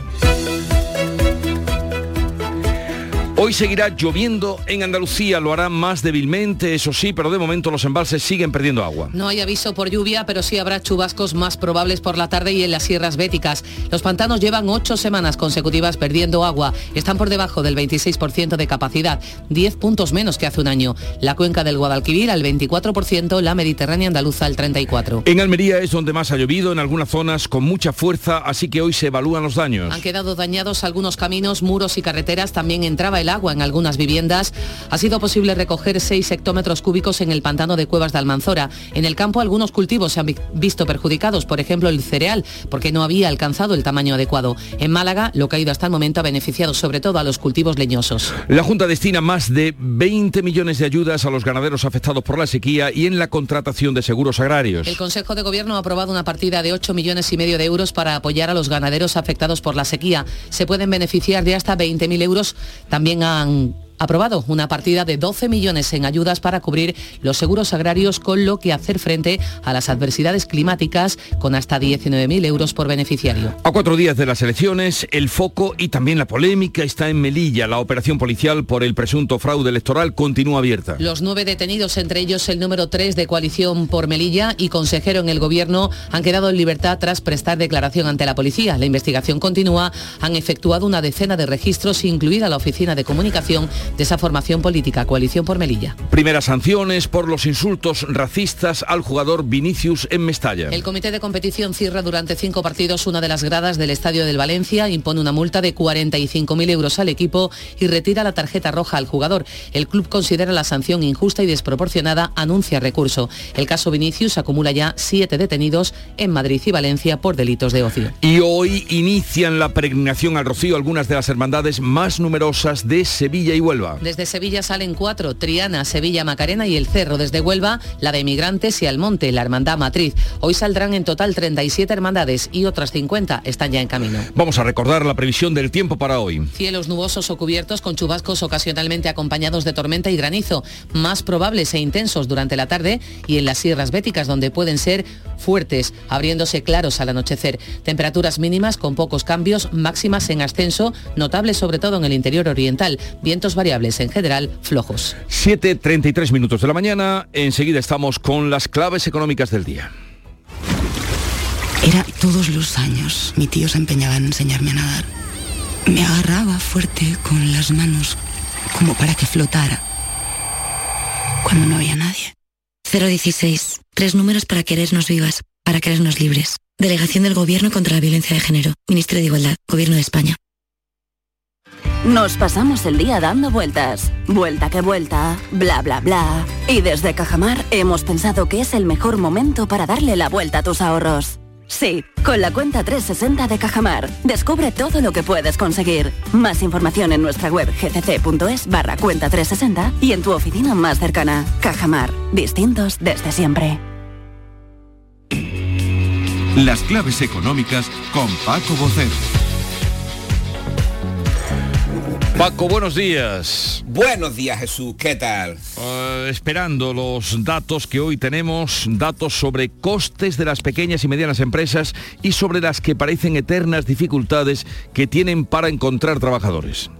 Hoy seguirá lloviendo en Andalucía, lo hará más débilmente, eso sí, pero de momento los embalses siguen perdiendo agua. No hay aviso por lluvia, pero sí habrá chubascos más probables por la tarde y en las sierras béticas. Los pantanos llevan ocho semanas consecutivas perdiendo agua. Están por debajo del 26% de capacidad, 10 puntos menos que hace un año. La cuenca del Guadalquivir al 24%, la Mediterránea andaluza al 34%. En Almería es donde más ha llovido, en algunas zonas con mucha fuerza, así que hoy se evalúan los daños. Han quedado dañados algunos caminos, muros y carreteras. También entraba el agua en algunas viviendas. Ha sido posible recoger 6 hectómetros cúbicos en el pantano de Cuevas de Almanzora. En el campo algunos cultivos se han vi- visto perjudicados, por ejemplo el cereal, porque no había alcanzado el tamaño adecuado. En Málaga, lo caído hasta el momento ha beneficiado sobre todo a los cultivos leñosos. La Junta destina más de 20 millones de ayudas a los ganaderos afectados por la sequía y en la contratación de seguros agrarios. El Consejo de Gobierno ha aprobado una partida de 8 millones y medio de euros para apoyar a los ganaderos afectados por la sequía. Se pueden beneficiar de hasta 20.000 euros. También han aprobado una partida de 12 millones en ayudas para cubrir los seguros agrarios con lo que hacer frente a las adversidades climáticas con hasta 19.000 euros por beneficiario. A cuatro días de las elecciones, el foco y también la polémica está en Melilla. La operación policial por el presunto fraude electoral continúa abierta. Los nueve detenidos, entre ellos el número 3 de coalición por Melilla y consejero en el gobierno, han quedado en libertad tras prestar declaración ante la policía. La investigación continúa. Han efectuado una decena de registros, incluida la oficina de comunicación de esa formación política, Coalición por Melilla. Primeras sanciones por los insultos racistas al jugador Vinicius en Mestalla. El comité de competición cierra durante cinco partidos una de las gradas del Estadio del Valencia, impone una multa de 45.000 euros al equipo y retira la tarjeta roja al jugador. El club considera la sanción injusta y desproporcionada, anuncia recurso. El caso Vinicius acumula ya siete detenidos en Madrid y Valencia por delitos de ocio. Y hoy inician la peregrinación al Rocío algunas de las hermandades más numerosas de Sevilla y Huelva. Desde Sevilla salen cuatro, Triana, Sevilla, Macarena y El Cerro. Desde Huelva, la de Migrantes y Almonte, la Hermandad Matriz. Hoy saldrán en total 37 hermandades y otras 50 están ya en camino. Vamos a recordar la previsión del tiempo para hoy. Cielos nubosos o cubiertos con chubascos ocasionalmente acompañados de tormenta y granizo, más probables e intensos durante la tarde y en las sierras béticas donde pueden ser fuertes, abriéndose claros al anochecer. Temperaturas mínimas con pocos cambios, máximas en ascenso, notables sobre todo en el interior oriental, vientos variables en general flojos. 7.33 minutos de la mañana, enseguida estamos con las claves económicas del día. Era todos los años. Mi tío se empeñaba en enseñarme a nadar. Me agarraba fuerte con las manos, como para que flotara. Cuando no había nadie. 016. Tres números para querernos vivas, para querernos libres. Delegación del Gobierno contra la Violencia de Género. Ministerio de Igualdad. Gobierno de España. Nos pasamos el día dando vueltas. Vuelta que vuelta, bla bla bla. Y desde Cajamar hemos pensado que es el mejor momento para darle la vuelta a tus ahorros. Sí, con la cuenta 360 de Cajamar. Descubre todo lo que puedes conseguir. Más información en nuestra web gcc.es barra cuenta 360 y en tu oficina más cercana. Cajamar. Distintos desde siempre. Las claves económicas con Paco Bocero. Paco, buenos días. Buenos días Jesús, ¿qué tal? Uh, esperando los datos que hoy tenemos, datos sobre costes de las pequeñas y medianas empresas y sobre las que parecen eternas dificultades que tienen para encontrar trabajadores.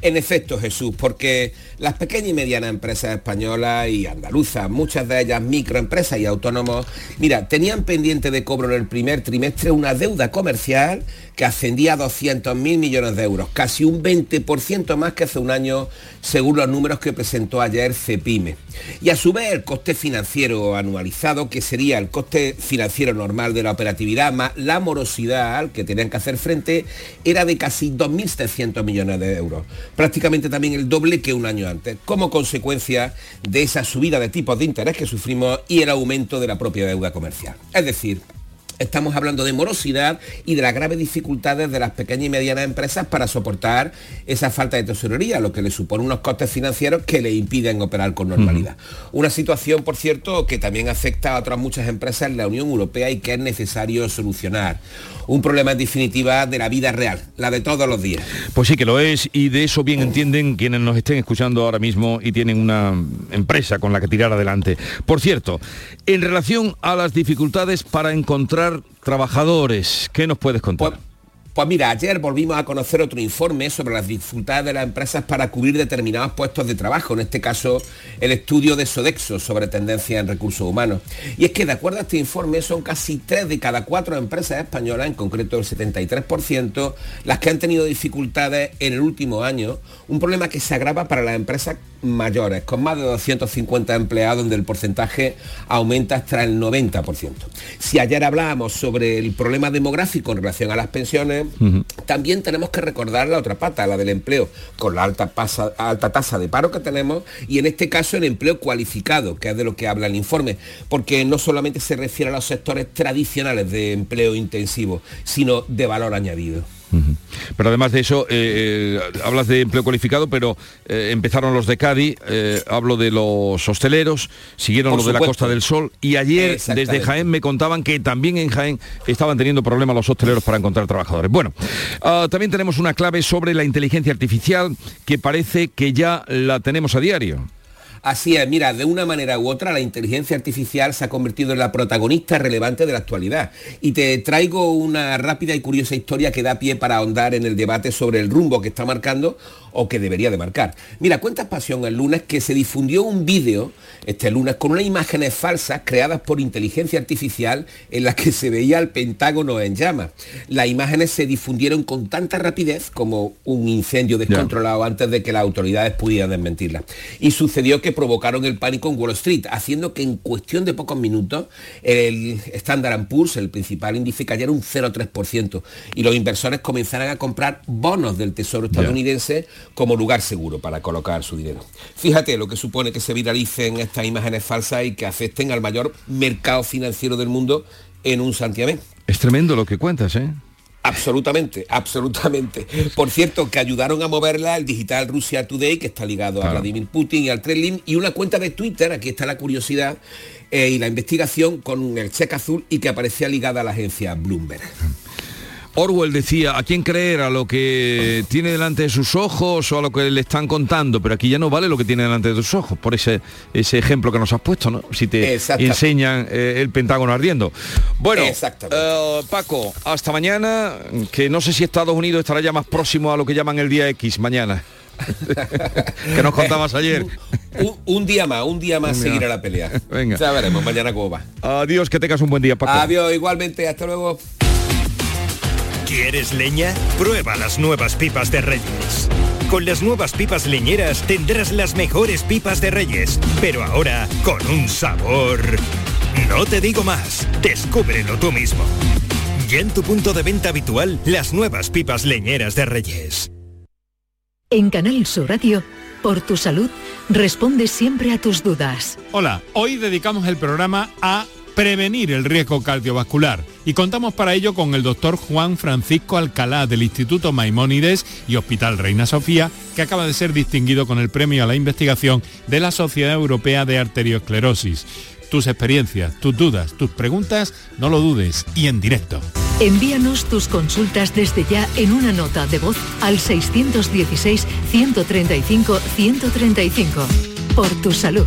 En efecto, Jesús, porque las pequeñas y medianas empresas españolas y andaluzas, muchas de ellas microempresas y autónomos, mira, tenían pendiente de cobro en el primer trimestre una deuda comercial que ascendía a 200.000 millones de euros, casi un 20% más que hace un año, según los números que presentó ayer CEPIME. Y a su vez el coste financiero anualizado, que sería el coste financiero normal de la operatividad más la morosidad al que tenían que hacer frente, era de casi 2.700 millones de euros, prácticamente también el doble que un año como consecuencia de esa subida de tipos de interés que sufrimos y el aumento de la propia deuda comercial. Es decir, Estamos hablando de morosidad y de las graves dificultades de las pequeñas y medianas empresas para soportar esa falta de tesorería, lo que le supone unos costes financieros que le impiden operar con normalidad. Una situación, por cierto, que también afecta a otras muchas empresas en la Unión Europea y que es necesario solucionar. Un problema en definitiva de la vida real, la de todos los días. Pues sí que lo es y de eso bien entienden quienes nos estén escuchando ahora mismo y tienen una empresa con la que tirar adelante. Por cierto, en relación a las dificultades para encontrar trabajadores, ¿qué nos puedes contar? Pues mira, ayer volvimos a conocer otro informe sobre las dificultades de las empresas para cubrir determinados puestos de trabajo, en este caso el estudio de Sodexo sobre tendencia en recursos humanos. Y es que de acuerdo a este informe son casi 3 de cada 4 empresas españolas, en concreto el 73%, las que han tenido dificultades en el último año, un problema que se agrava para las empresas mayores, con más de 250 empleados, donde el porcentaje aumenta hasta el 90%. Si ayer hablábamos sobre el problema demográfico en relación a las pensiones, también tenemos que recordar la otra pata, la del empleo, con la alta, alta tasa de paro que tenemos y en este caso el empleo cualificado, que es de lo que habla el informe, porque no solamente se refiere a los sectores tradicionales de empleo intensivo, sino de valor añadido. Pero además de eso, eh, eh, hablas de empleo cualificado, pero eh, empezaron los de Cádiz, hablo de los hosteleros, siguieron los de la Costa del Sol y ayer desde Jaén me contaban que también en Jaén estaban teniendo problemas los hosteleros para encontrar trabajadores. Bueno, ah, también tenemos una clave sobre la inteligencia artificial que parece que ya la tenemos a diario. Así es, mira, de una manera u otra la inteligencia artificial se ha convertido en la protagonista relevante de la actualidad. Y te traigo una rápida y curiosa historia que da pie para ahondar en el debate sobre el rumbo que está marcando o que debería de marcar. Mira, cuenta Pasión el lunes que se difundió un vídeo este lunes con unas imágenes falsas creadas por inteligencia artificial en las que se veía el Pentágono en llamas. Las imágenes se difundieron con tanta rapidez como un incendio descontrolado antes de que las autoridades pudieran desmentirlas. Y sucedió que provocaron el pánico en Wall Street, haciendo que en cuestión de pocos minutos el Standard Poor's, el principal índice, cayera un 0,3% y los inversores comenzaran a comprar bonos del Tesoro estadounidense como lugar seguro para colocar su dinero. Fíjate lo que supone que se viralicen estas imágenes falsas y que afecten al mayor mercado financiero del mundo en un santiamén. Es tremendo lo que cuentas, ¿eh? Absolutamente, absolutamente. Por cierto, que ayudaron a moverla el digital Rusia Today, que está ligado a Vladimir Putin y al Kremlin, y una cuenta de Twitter, aquí está la curiosidad, eh, y la investigación con el cheque azul y que aparecía ligada a la agencia Bloomberg. Orwell decía, ¿a quién creer? ¿A lo que tiene delante de sus ojos o a lo que le están contando? Pero aquí ya no vale lo que tiene delante de tus ojos, por ese, ese ejemplo que nos has puesto, ¿no? Si te enseñan eh, el Pentágono ardiendo. Bueno, eh, Paco, hasta mañana, que no sé si Estados Unidos estará ya más próximo a lo que llaman el día X mañana. que nos contabas ayer. Un, día más, un día más seguir a la pelea. Venga. Ya veremos mañana cómo va. Adiós, que tengas un buen día, Paco. Adiós, igualmente, hasta luego. ¿Quieres leña? Prueba las nuevas pipas de Reyes. Con las nuevas pipas leñeras tendrás las mejores pipas de Reyes, pero ahora con un sabor... No te digo más, descúbrelo tú mismo. Ya en tu punto de venta habitual, las nuevas pipas leñeras de Reyes. En Canal Sur Radio, por tu salud, responde siempre a tus dudas. Hola, hoy dedicamos el programa a prevenir el riesgo cardiovascular y contamos para ello con el doctor Juan Francisco Alcalá del Instituto Maimónides y Hospital Reina Sofía, que acaba de ser distinguido con el premio a la investigación de la Sociedad Europea de Arteriosclerosis. Tus experiencias, tus dudas, tus preguntas, no lo dudes y en directo. Envíanos tus consultas desde ya en una nota de voz al 616-135-135. Por tu salud,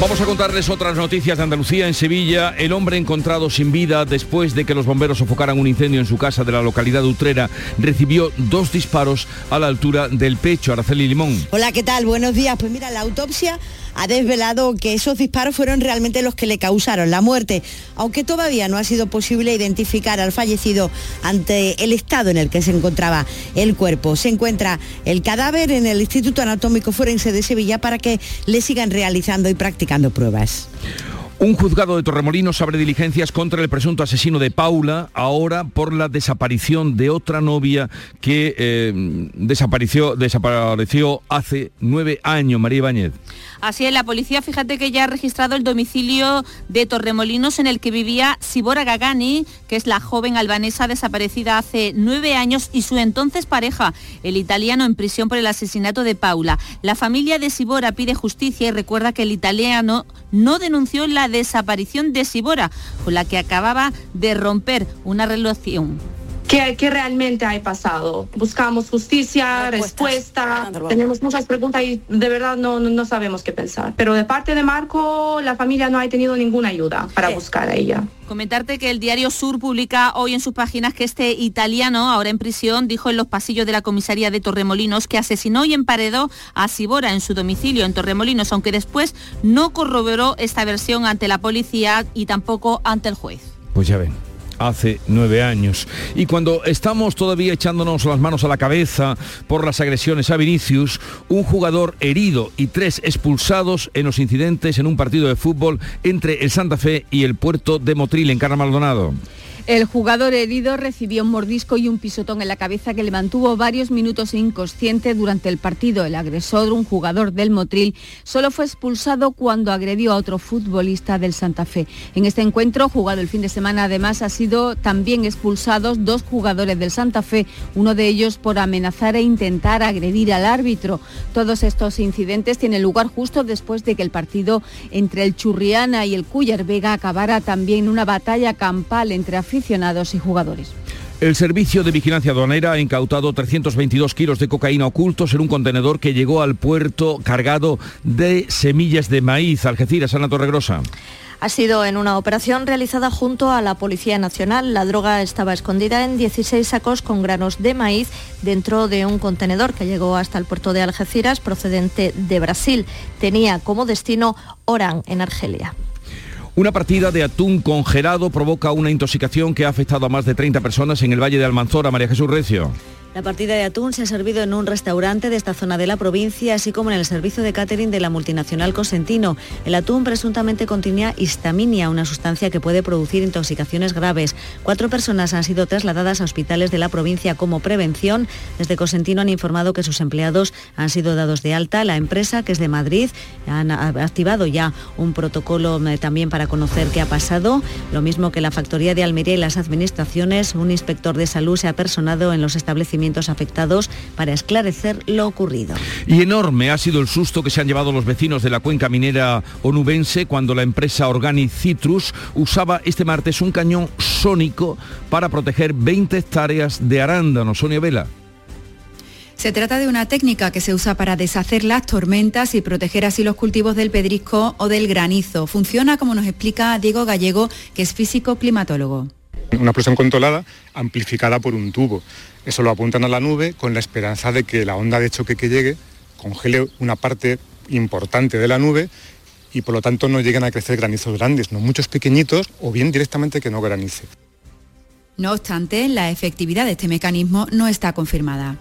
Vamos a contarles otras noticias de Andalucía. En Sevilla, el hombre encontrado sin vida después de que los bomberos sofocaran un incendio en su casa de la localidad de Utrera recibió dos disparos a la altura del pecho. Araceli Limón. Hola, ¿qué tal? Buenos días. Pues mira, la autopsia ha desvelado que esos disparos fueron realmente los que le causaron la muerte, aunque todavía no ha sido posible identificar al fallecido ante el estado en el que se encontraba el cuerpo. Se encuentra el cadáver en el Instituto Anatómico Forense de Sevilla para que le sigan realizando y practicando pruebas. Un juzgado de Torremolinos abre diligencias contra el presunto asesino de Paula, ahora por la desaparición de otra novia que eh, desapareció, desapareció hace nueve años, María Ibáñez. Así es, la policía, fíjate que ya ha registrado el domicilio de Torremolinos en el que vivía Sibora Gagani, que es la joven albanesa desaparecida hace nueve años, y su entonces pareja, el italiano en prisión por el asesinato de Paula. La familia de Sibora pide justicia y recuerda que el italiano no denunció la desaparición de Sibora, con la que acababa de romper una relación. ¿Qué, ¿Qué, realmente ha pasado? Buscamos justicia, respuesta, tenemos muchas preguntas y de verdad no, no, sabemos qué pensar. Pero de parte de Marco, la familia no ha tenido ninguna ayuda para buscar a ella. Comentarte que el diario Sur publica hoy en sus páginas que este italiano, ahora en prisión, dijo en los pasillos de la comisaría de Torremolinos que asesinó y emparedó a Sibora en su domicilio en Torremolinos, aunque después no corroboró esta versión ante la policía y tampoco ante el juez. Pues ya ven hace nueve años. Y cuando estamos todavía echándonos las manos a la cabeza por las agresiones a Vinicius, un jugador herido y tres expulsados en los incidentes en un partido de fútbol entre el Santa Fe y el puerto de Motril en Carra Maldonado. El jugador herido recibió un mordisco y un pisotón en la cabeza que le mantuvo varios minutos inconsciente durante el partido. El agresor, un jugador del Motril, solo fue expulsado cuando agredió a otro futbolista del Santa Fe. En este encuentro, jugado el fin de semana, además, ha sido también expulsados dos jugadores del Santa Fe, uno de ellos por amenazar e intentar agredir al árbitro. Todos estos incidentes tienen lugar justo después de que el partido entre el Churriana y el Cuyar Vega acabara también una batalla campal entre aficionados aficionados y jugadores. El Servicio de Vigilancia Aduanera ha incautado 322 kilos de cocaína ocultos en un contenedor que llegó al puerto cargado de semillas de maíz. Algeciras, Ana Torregrosa. Ha sido en una operación realizada junto a la Policía Nacional. La droga estaba escondida en 16 sacos con granos de maíz dentro de un contenedor que llegó hasta el puerto de Algeciras procedente de Brasil. Tenía como destino Orán, en Argelia. Una partida de atún congelado provoca una intoxicación que ha afectado a más de 30 personas en el Valle de Almanzora. María Jesús Recio. La partida de atún se ha servido en un restaurante de esta zona de la provincia, así como en el servicio de catering de la multinacional Cosentino. El atún presuntamente contenía histaminia, una sustancia que puede producir intoxicaciones graves. Cuatro personas han sido trasladadas a hospitales de la provincia como prevención. Desde Cosentino han informado que sus empleados han sido dados de alta. La empresa, que es de Madrid, han activado ya un protocolo eh, también para conocer qué ha pasado. Lo mismo que la factoría de Almería y las administraciones. Un inspector de salud se ha personado en los establecimientos afectados para esclarecer lo ocurrido. Y enorme ha sido el susto que se han llevado los vecinos de la cuenca minera onubense cuando la empresa Organic Citrus usaba este martes un cañón sónico para proteger 20 hectáreas de arándano. Sonia Vela. Se trata de una técnica que se usa para deshacer las tormentas y proteger así los cultivos del pedrisco o del granizo. Funciona como nos explica Diego Gallego, que es físico climatólogo. Una explosión controlada amplificada por un tubo. Eso lo apuntan a la nube con la esperanza de que la onda de choque que llegue congele una parte importante de la nube y por lo tanto no lleguen a crecer granizos grandes, no muchos pequeñitos o bien directamente que no granice. No obstante, la efectividad de este mecanismo no está confirmada.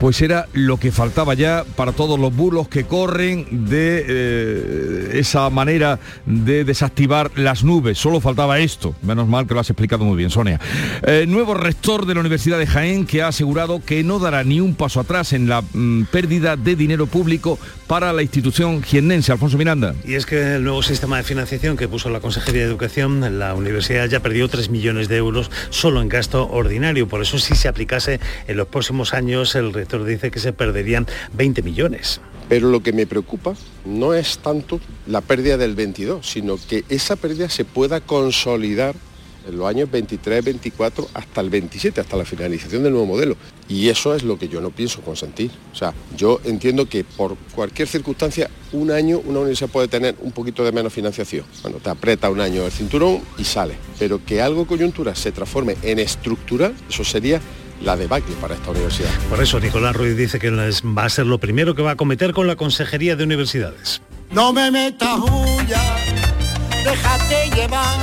Pues era lo que faltaba ya para todos los bulos que corren de eh, esa manera de desactivar las nubes. Solo faltaba esto. Menos mal que lo has explicado muy bien, Sonia. Eh, nuevo rector de la Universidad de Jaén que ha asegurado que no dará ni un paso atrás en la mm, pérdida de dinero público para la institución jiennense. Alfonso Miranda. Y es que el nuevo sistema de financiación que puso la Consejería de Educación, la universidad ya perdió 3 millones de euros solo en gasto ordinario. Por eso si se aplicase en los próximos años, el rector dice que se perderían 20 millones. Pero lo que me preocupa no es tanto la pérdida del 22, sino que esa pérdida se pueda consolidar en los años 23, 24 hasta el 27, hasta la finalización del nuevo modelo. Y eso es lo que yo no pienso consentir. O sea, yo entiendo que por cualquier circunstancia, un año una universidad puede tener un poquito de menos financiación. Bueno, te aprieta un año el cinturón y sale. Pero que algo coyuntura se transforme en estructural, eso sería la debacle para esta universidad. Por eso Nicolás Ruiz dice que va a ser lo primero que va a cometer con la Consejería de Universidades. No me metas huya, déjate llevar,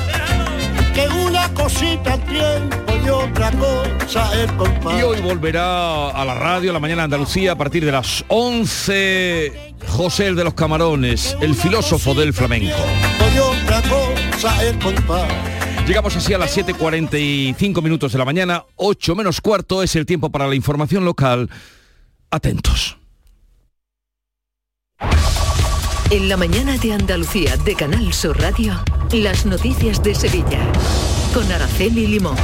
que una cosita al tiempo y otra cosa es compás. Y hoy volverá a la radio, a la mañana de Andalucía, a partir de las 11, José el de los Camarones, el filósofo del flamenco. Y otra cosa es compás. Llegamos así a las 7.45 minutos de la mañana, 8 menos cuarto es el tiempo para la información local. Atentos. En la mañana de Andalucía de Canal Sur Radio, las noticias de Sevilla. Con Araceli Limón.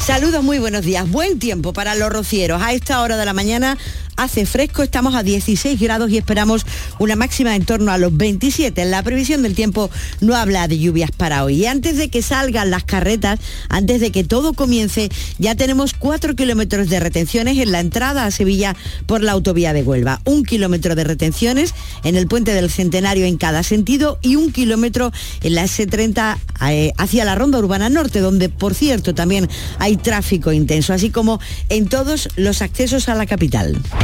Saludos, muy buenos días. Buen tiempo para los rocieros. A esta hora de la mañana hace fresco, estamos a 16 grados y esperamos una máxima en torno a los 27. La previsión del tiempo no habla de lluvias para hoy. Y antes de que salgan las carretas, antes de que todo comience, ya tenemos 4 kilómetros de retenciones en la entrada a Sevilla por la autovía de Huelva. Un kilómetro de retenciones en el puente del Centenario en cada sentido y un kilómetro en la S30 eh, hacia la Ronda Urbana Norte, donde por cierto también hay tráfico intenso, así como en todos los accesos a la capital.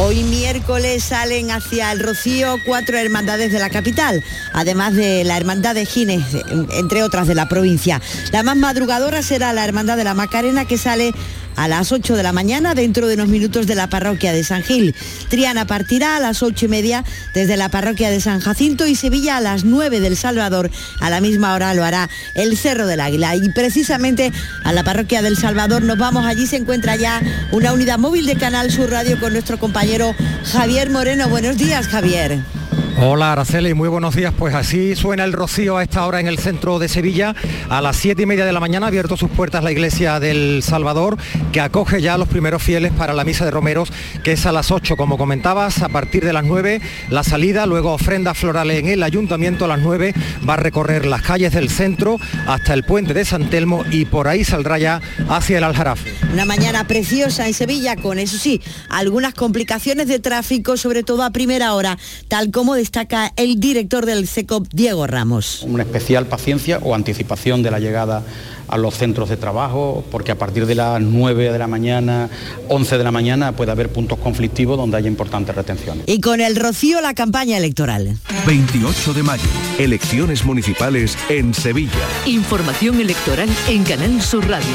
Hoy miércoles salen hacia el Rocío cuatro hermandades de la capital, además de la Hermandad de Gines, entre otras de la provincia. La más madrugadora será la Hermandad de la Macarena que sale a las 8 de la mañana dentro de unos minutos de la parroquia de San Gil. Triana partirá a las 8 y media desde la parroquia de San Jacinto y Sevilla a las 9 del Salvador. A la misma hora lo hará el Cerro del Águila. Y precisamente a la parroquia del Salvador nos vamos. Allí se encuentra ya una unidad móvil de Canal Sur Radio con nuestro Javier Moreno. Buenos días, Javier. Hola Araceli, muy buenos días. Pues así suena el rocío a esta hora en el centro de Sevilla. A las siete y media de la mañana ha abierto sus puertas la iglesia del Salvador, que acoge ya a los primeros fieles para la misa de romeros, que es a las 8, como comentabas, a partir de las 9 la salida, luego ofrendas florales en el ayuntamiento a las 9 va a recorrer las calles del centro hasta el puente de San Telmo y por ahí saldrá ya hacia el Aljarafe. Una mañana preciosa en Sevilla con, eso sí, algunas complicaciones de tráfico, sobre todo a primera hora, tal como destaca el director del CECOP, Diego Ramos. Una especial paciencia o anticipación de la llegada a los centros de trabajo, porque a partir de las 9 de la mañana, 11 de la mañana puede haber puntos conflictivos donde haya importantes retenciones. Y con el rocío la campaña electoral. 28 de mayo, elecciones municipales en Sevilla. Información electoral en Canal Sur Radio.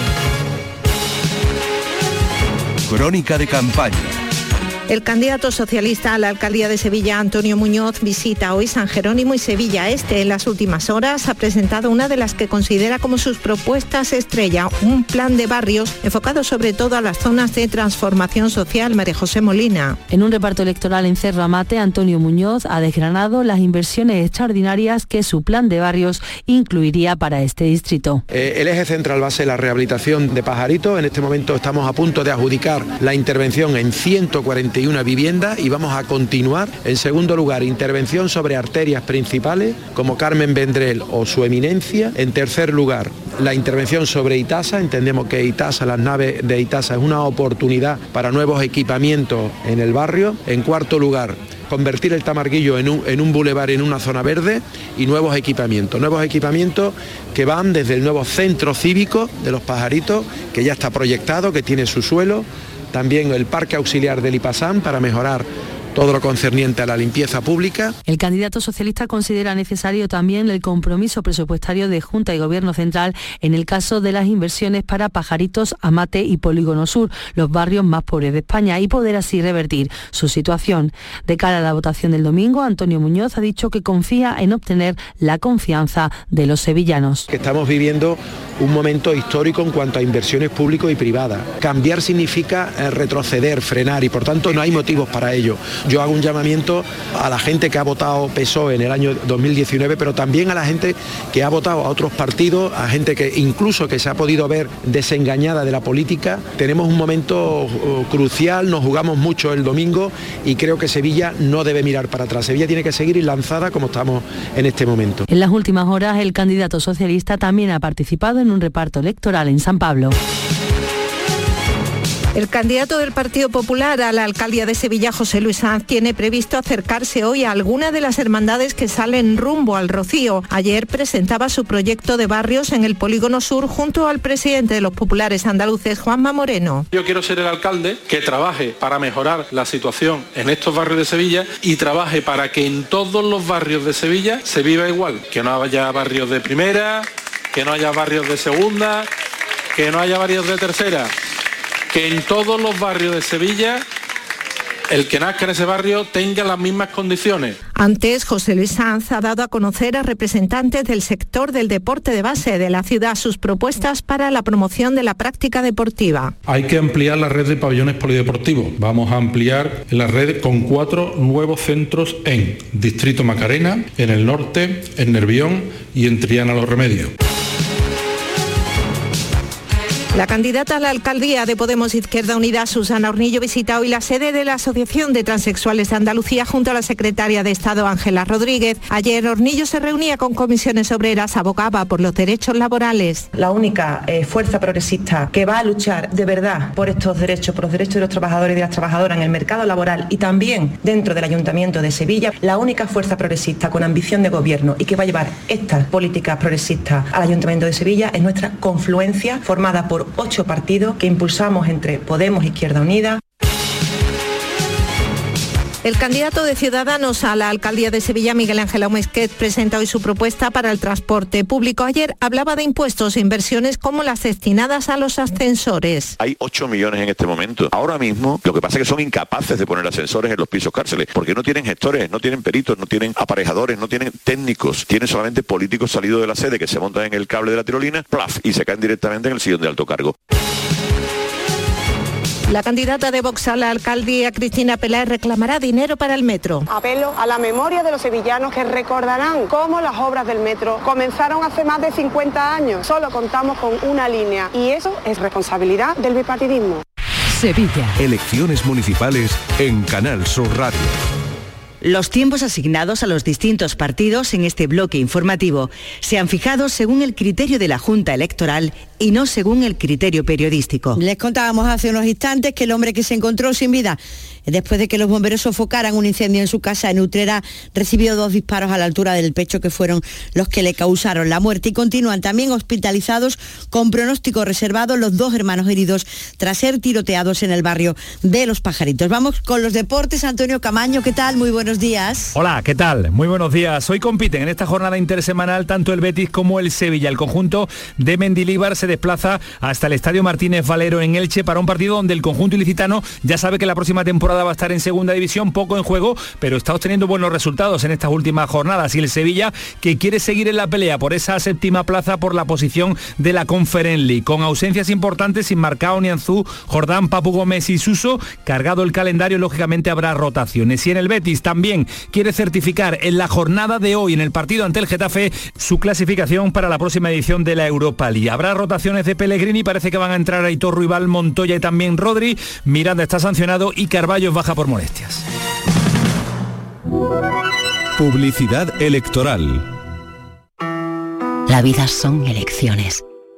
Crónica de campaña. El candidato socialista a la alcaldía de Sevilla, Antonio Muñoz, visita hoy San Jerónimo y Sevilla Este. En las últimas horas ha presentado una de las que considera como sus propuestas estrella, un plan de barrios enfocado sobre todo a las zonas de transformación social. María José Molina. En un reparto electoral en Cerramate, Antonio Muñoz ha desgranado las inversiones extraordinarias que su plan de barrios incluiría para este distrito. Eh, el eje central va a ser la rehabilitación de Pajarito. En este momento estamos a punto de adjudicar la intervención en 140 una vivienda y vamos a continuar. En segundo lugar, intervención sobre arterias principales como Carmen Vendrell o su eminencia. En tercer lugar, la intervención sobre Itasa. Entendemos que Itasa, las naves de Itasa es una oportunidad para nuevos equipamientos en el barrio. En cuarto lugar, convertir el Tamarguillo en un, en un bulevar, en una zona verde y nuevos equipamientos. Nuevos equipamientos que van desde el nuevo centro cívico de los pajaritos, que ya está proyectado, que tiene su suelo, también el parque auxiliar del IPASAM para mejorar todo lo concerniente a la limpieza pública. El candidato socialista considera necesario también el compromiso presupuestario de Junta y Gobierno Central en el caso de las inversiones para Pajaritos, Amate y Polígono Sur, los barrios más pobres de España, y poder así revertir su situación. De cara a la votación del domingo, Antonio Muñoz ha dicho que confía en obtener la confianza de los sevillanos. Estamos viviendo un momento histórico en cuanto a inversiones público y privadas. Cambiar significa eh, retroceder, frenar y por tanto no hay motivos para ello. Yo hago un llamamiento a la gente que ha votado PSOE en el año 2019, pero también a la gente que ha votado a otros partidos, a gente que incluso que se ha podido ver desengañada de la política. Tenemos un momento uh, crucial, nos jugamos mucho el domingo y creo que Sevilla no debe mirar para atrás. Sevilla tiene que seguir lanzada como estamos en este momento. En las últimas horas, el candidato socialista también ha participado en un reparto electoral en San Pablo. El candidato del Partido Popular a la alcaldía de Sevilla, José Luis Sanz, tiene previsto acercarse hoy a alguna de las hermandades que salen rumbo al Rocío. Ayer presentaba su proyecto de barrios en el Polígono Sur junto al presidente de los populares andaluces, Juanma Moreno. Yo quiero ser el alcalde que trabaje para mejorar la situación en estos barrios de Sevilla y trabaje para que en todos los barrios de Sevilla se viva igual, que no haya barrios de primera, que no haya barrios de segunda, que no haya barrios de tercera que en todos los barrios de Sevilla el que nazca en ese barrio tenga las mismas condiciones. Antes, José Luis Sanz ha dado a conocer a representantes del sector del deporte de base de la ciudad sus propuestas para la promoción de la práctica deportiva. Hay que ampliar la red de pabellones polideportivos. Vamos a ampliar la red con cuatro nuevos centros en Distrito Macarena, en el norte, en Nervión y en Triana Los Remedios. La candidata a la alcaldía de Podemos Izquierda Unida, Susana Hornillo, visita hoy la sede de la Asociación de Transexuales de Andalucía junto a la secretaria de Estado, Ángela Rodríguez. Ayer Hornillo se reunía con comisiones obreras, abogaba por los derechos laborales. La única eh, fuerza progresista que va a luchar de verdad por estos derechos, por los derechos de los trabajadores y de las trabajadoras en el mercado laboral y también dentro del Ayuntamiento de Sevilla, la única fuerza progresista con ambición de gobierno y que va a llevar estas políticas progresistas al Ayuntamiento de Sevilla es nuestra confluencia formada por ocho partidos que impulsamos entre Podemos, Izquierda Unida, el candidato de Ciudadanos a la alcaldía de Sevilla, Miguel Ángel Aumesquet, presenta hoy su propuesta para el transporte público. Ayer hablaba de impuestos e inversiones como las destinadas a los ascensores. Hay 8 millones en este momento. Ahora mismo lo que pasa es que son incapaces de poner ascensores en los pisos cárceles porque no tienen gestores, no tienen peritos, no tienen aparejadores, no tienen técnicos. Tienen solamente políticos salidos de la sede que se montan en el cable de la tirolina, plaf, y se caen directamente en el sillón de alto cargo. La candidata de Vox a la alcaldía, Cristina Peláez, reclamará dinero para el metro. Apelo a la memoria de los sevillanos que recordarán cómo las obras del metro comenzaron hace más de 50 años. Solo contamos con una línea y eso es responsabilidad del bipartidismo. Sevilla. Elecciones municipales en Canal Sur Radio. Los tiempos asignados a los distintos partidos en este bloque informativo se han fijado según el criterio de la Junta Electoral y no según el criterio periodístico. Les contábamos hace unos instantes que el hombre que se encontró sin vida después de que los bomberos sofocaran un incendio en su casa en Utrera, recibió dos disparos a la altura del pecho que fueron los que le causaron la muerte y continúan también hospitalizados con pronóstico reservado los dos hermanos heridos tras ser tiroteados en el barrio de Los Pajaritos. Vamos con los deportes. Antonio Camaño, ¿qué tal? Muy buenos días. Hola, ¿qué tal? Muy buenos días. Hoy compiten en esta jornada intersemanal tanto el Betis como el Sevilla. El conjunto de Mendilíbar se desplaza hasta el Estadio Martínez Valero en Elche para un partido donde el conjunto ilicitano ya sabe que la próxima temporada va a estar en segunda división, poco en juego, pero está obteniendo buenos resultados en estas últimas jornadas. Y el Sevilla, que quiere seguir en la pelea por esa séptima plaza por la posición de la Conference League, con ausencias importantes sin Marcao, Nianzú, Jordán, Papu Gómez y Suso, cargado el calendario, lógicamente habrá rotaciones. Y en el Betis también quiere certificar en la jornada de hoy, en el partido ante el Getafe, su clasificación para la próxima edición de la Europa League. Habrá rotaciones de Pellegrini, parece que van a entrar Aitor Ruibal, Montoya y también Rodri. Miranda está sancionado y Carballo baja por molestias. Publicidad electoral. La vida son elecciones.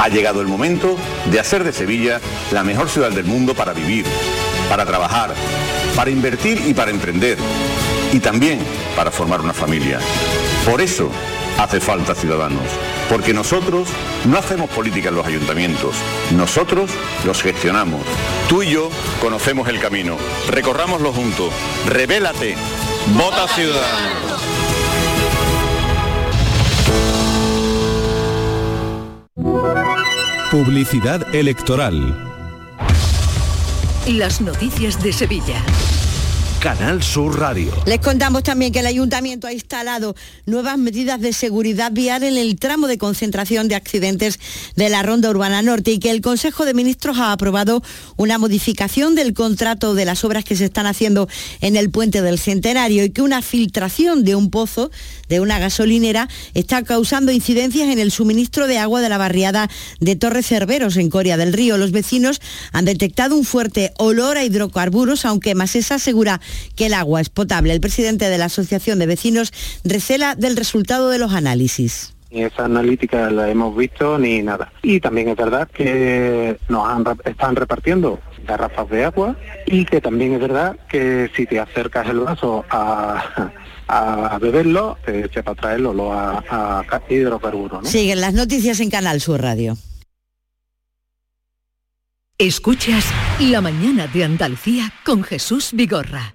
Ha llegado el momento de hacer de Sevilla la mejor ciudad del mundo para vivir, para trabajar, para invertir y para emprender. Y también para formar una familia. Por eso hace falta ciudadanos. Porque nosotros no hacemos política en los ayuntamientos. Nosotros los gestionamos. Tú y yo conocemos el camino. Recorrámoslo juntos. Revélate. Vota Ciudadanos. Publicidad electoral. Las noticias de Sevilla. Canal Sur Radio. Les contamos también que el ayuntamiento ha instalado nuevas medidas de seguridad vial en el tramo de concentración de accidentes de la Ronda Urbana Norte y que el Consejo de Ministros ha aprobado una modificación del contrato de las obras que se están haciendo en el puente del Centenario y que una filtración de un pozo de una gasolinera está causando incidencias en el suministro de agua de la barriada de Torre Cerveros en Coria del Río. Los vecinos han detectado un fuerte olor a hidrocarburos, aunque Masesa asegura que el agua es potable. El presidente de la Asociación de Vecinos recela del resultado de los análisis ni esa analítica la hemos visto ni nada. Y también es verdad que nos están repartiendo garrafas de agua y que también es verdad que si te acercas el vaso a, a beberlo, te echa para traerlo a, a hidrocarburos. Siguen las noticias en Canal Sur Radio. Escuchas La mañana de Andalucía con Jesús Vigorra,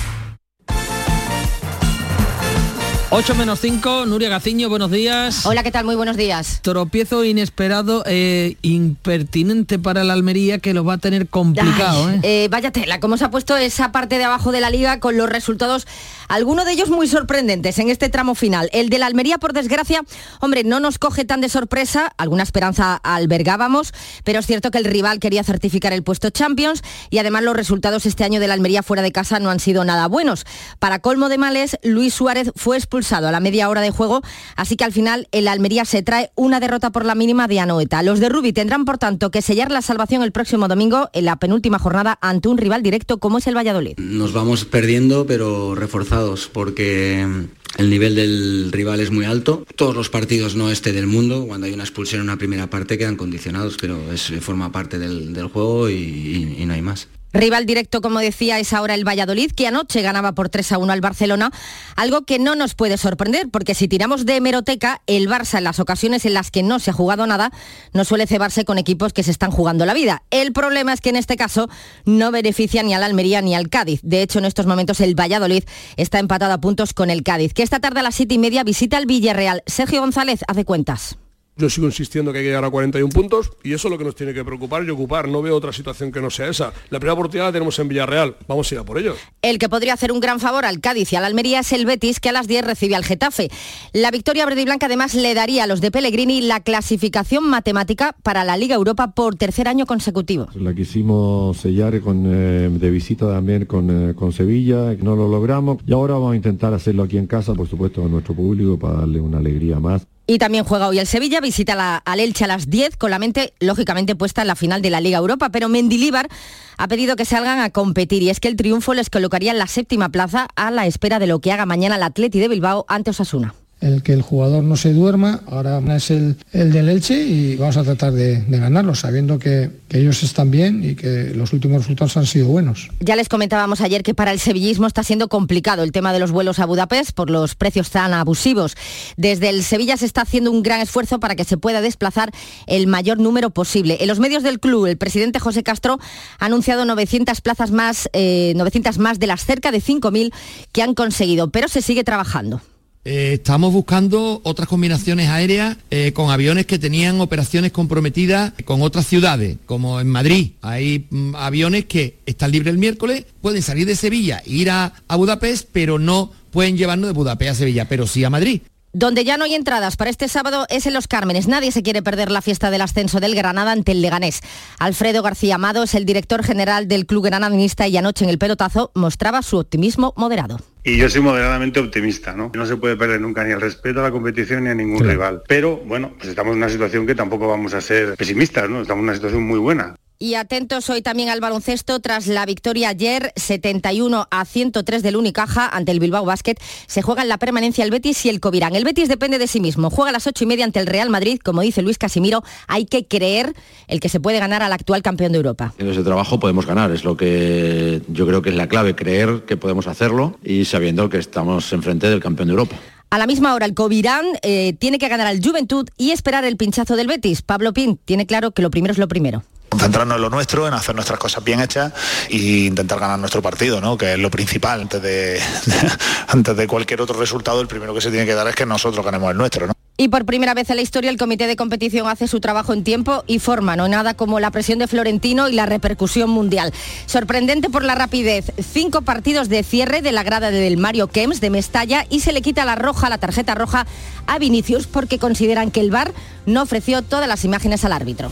8 menos 5, Nuria Gaciño, buenos días. Hola, ¿qué tal? Muy buenos días. Tropiezo inesperado e impertinente para la Almería que lo va a tener complicado. Ay, ¿eh? vaya tela, cómo se ha puesto esa parte de abajo de la liga con los resultados, algunos de ellos muy sorprendentes en este tramo final. El de la Almería, por desgracia, hombre, no nos coge tan de sorpresa, alguna esperanza albergábamos, pero es cierto que el rival quería certificar el puesto Champions y además los resultados este año de la Almería fuera de casa no han sido nada buenos. Para colmo de males, Luis Suárez fue expulsado a la media hora de juego, así que al final el Almería se trae una derrota por la mínima de Anoeta. Los de Rubi tendrán, por tanto, que sellar la salvación el próximo domingo en la penúltima jornada ante un rival directo como es el Valladolid. Nos vamos perdiendo, pero reforzados, porque el nivel del rival es muy alto. Todos los partidos no este del mundo, cuando hay una expulsión en una primera parte quedan condicionados, pero es, forma parte del, juego y no hay más. Rival directo, como decía, es ahora el Valladolid, que anoche ganaba por 3 a 1 al Barcelona, algo que no nos puede sorprender, porque si tiramos de hemeroteca, el Barça en las ocasiones en las que no se ha jugado nada, no suele cebarse con equipos que se están jugando la vida. El problema es que en este caso no beneficia ni al Almería ni al Cádiz. De hecho, en estos momentos el Valladolid está empatado a puntos con el Cádiz, que esta tarde a las 7 y media visita el Villarreal. Sergio González hace cuentas. Yo sigo insistiendo que hay que llegar a 41 puntos y eso es lo que nos tiene que preocupar y ocupar. No veo otra situación que no sea esa. La primera oportunidad la tenemos en Villarreal. Vamos a ir a por ello. El que podría hacer un gran favor al Cádiz y al Almería es el Betis, que a las 10 recibe al Getafe. La victoria verde y blanca además le daría a los de Pellegrini la clasificación matemática para la Liga Europa por tercer año consecutivo. La quisimos sellar con, eh, de visita también con, eh, con Sevilla, no lo logramos y ahora vamos a intentar hacerlo aquí en casa, por supuesto, con nuestro público para darle una alegría más. Y también juega hoy el Sevilla, visita la, al Elche a las 10, con la mente lógicamente puesta en la final de la Liga Europa, pero Mendilíbar ha pedido que salgan a competir y es que el triunfo les colocaría en la séptima plaza a la espera de lo que haga mañana el Atleti de Bilbao ante Osasuna el que el jugador no se duerma, ahora es el, el del Elche y vamos a tratar de, de ganarlo, sabiendo que, que, ellos están bien y que los últimos resultados han sido buenos. Ya les comentábamos ayer que para el sevillismo está siendo complicado el tema de los vuelos a Budapest por los precios tan abusivos. Desde el Sevilla se está haciendo un gran esfuerzo para que se pueda desplazar el mayor número posible. En los medios del club, el presidente José Castro ha anunciado 900 plazas más, eh, 900 más de las cerca de 5.000 que han conseguido, pero se sigue trabajando. Eh, estamos buscando otras combinaciones aéreas eh, con aviones que tenían operaciones comprometidas con otras ciudades, como en Madrid. Hay mm, aviones que están libres el miércoles, pueden salir de Sevilla ir a, a Budapest, pero no pueden llevarnos de Budapest a Sevilla, pero sí a Madrid. Donde ya no hay entradas para este sábado es en Los Cármenes. Nadie se quiere perder la fiesta del ascenso del Granada ante el Leganés. Alfredo García Amado es el director general del club granadinista y anoche en el pelotazo mostraba su optimismo moderado. Y yo soy moderadamente optimista, ¿no? No se puede perder nunca ni el respeto a la competición ni a ningún rival. Pero bueno, pues estamos en una situación que tampoco vamos a ser pesimistas, ¿no? Estamos en una situación muy buena. Y atentos hoy también al baloncesto tras la victoria ayer 71 a 103 del Unicaja ante el Bilbao Basket. Se juega en la permanencia el Betis y el Covirán. El Betis depende de sí mismo. Juega a las ocho y media ante el Real Madrid. Como dice Luis Casimiro, hay que creer el que se puede ganar al actual campeón de Europa. En ese trabajo podemos ganar. Es lo que yo creo que es la clave, creer que podemos hacerlo y sabiendo que estamos enfrente del campeón de Europa. A la misma hora, el Covirán eh, tiene que ganar al Juventud y esperar el pinchazo del Betis. Pablo Pin tiene claro que lo primero es lo primero concentrarnos en lo nuestro, en hacer nuestras cosas bien hechas e intentar ganar nuestro partido, ¿no? que es lo principal. Antes de, antes de cualquier otro resultado, el primero que se tiene que dar es que nosotros ganemos el nuestro. Y por primera vez en la historia el comité de competición hace su trabajo en tiempo y forma, no nada como la presión de Florentino y la repercusión mundial. Sorprendente por la rapidez, cinco partidos de cierre de la grada del Mario Kems de Mestalla y se le quita la roja, la tarjeta roja a Vinicius porque consideran que el VAR no ofreció todas las imágenes al árbitro.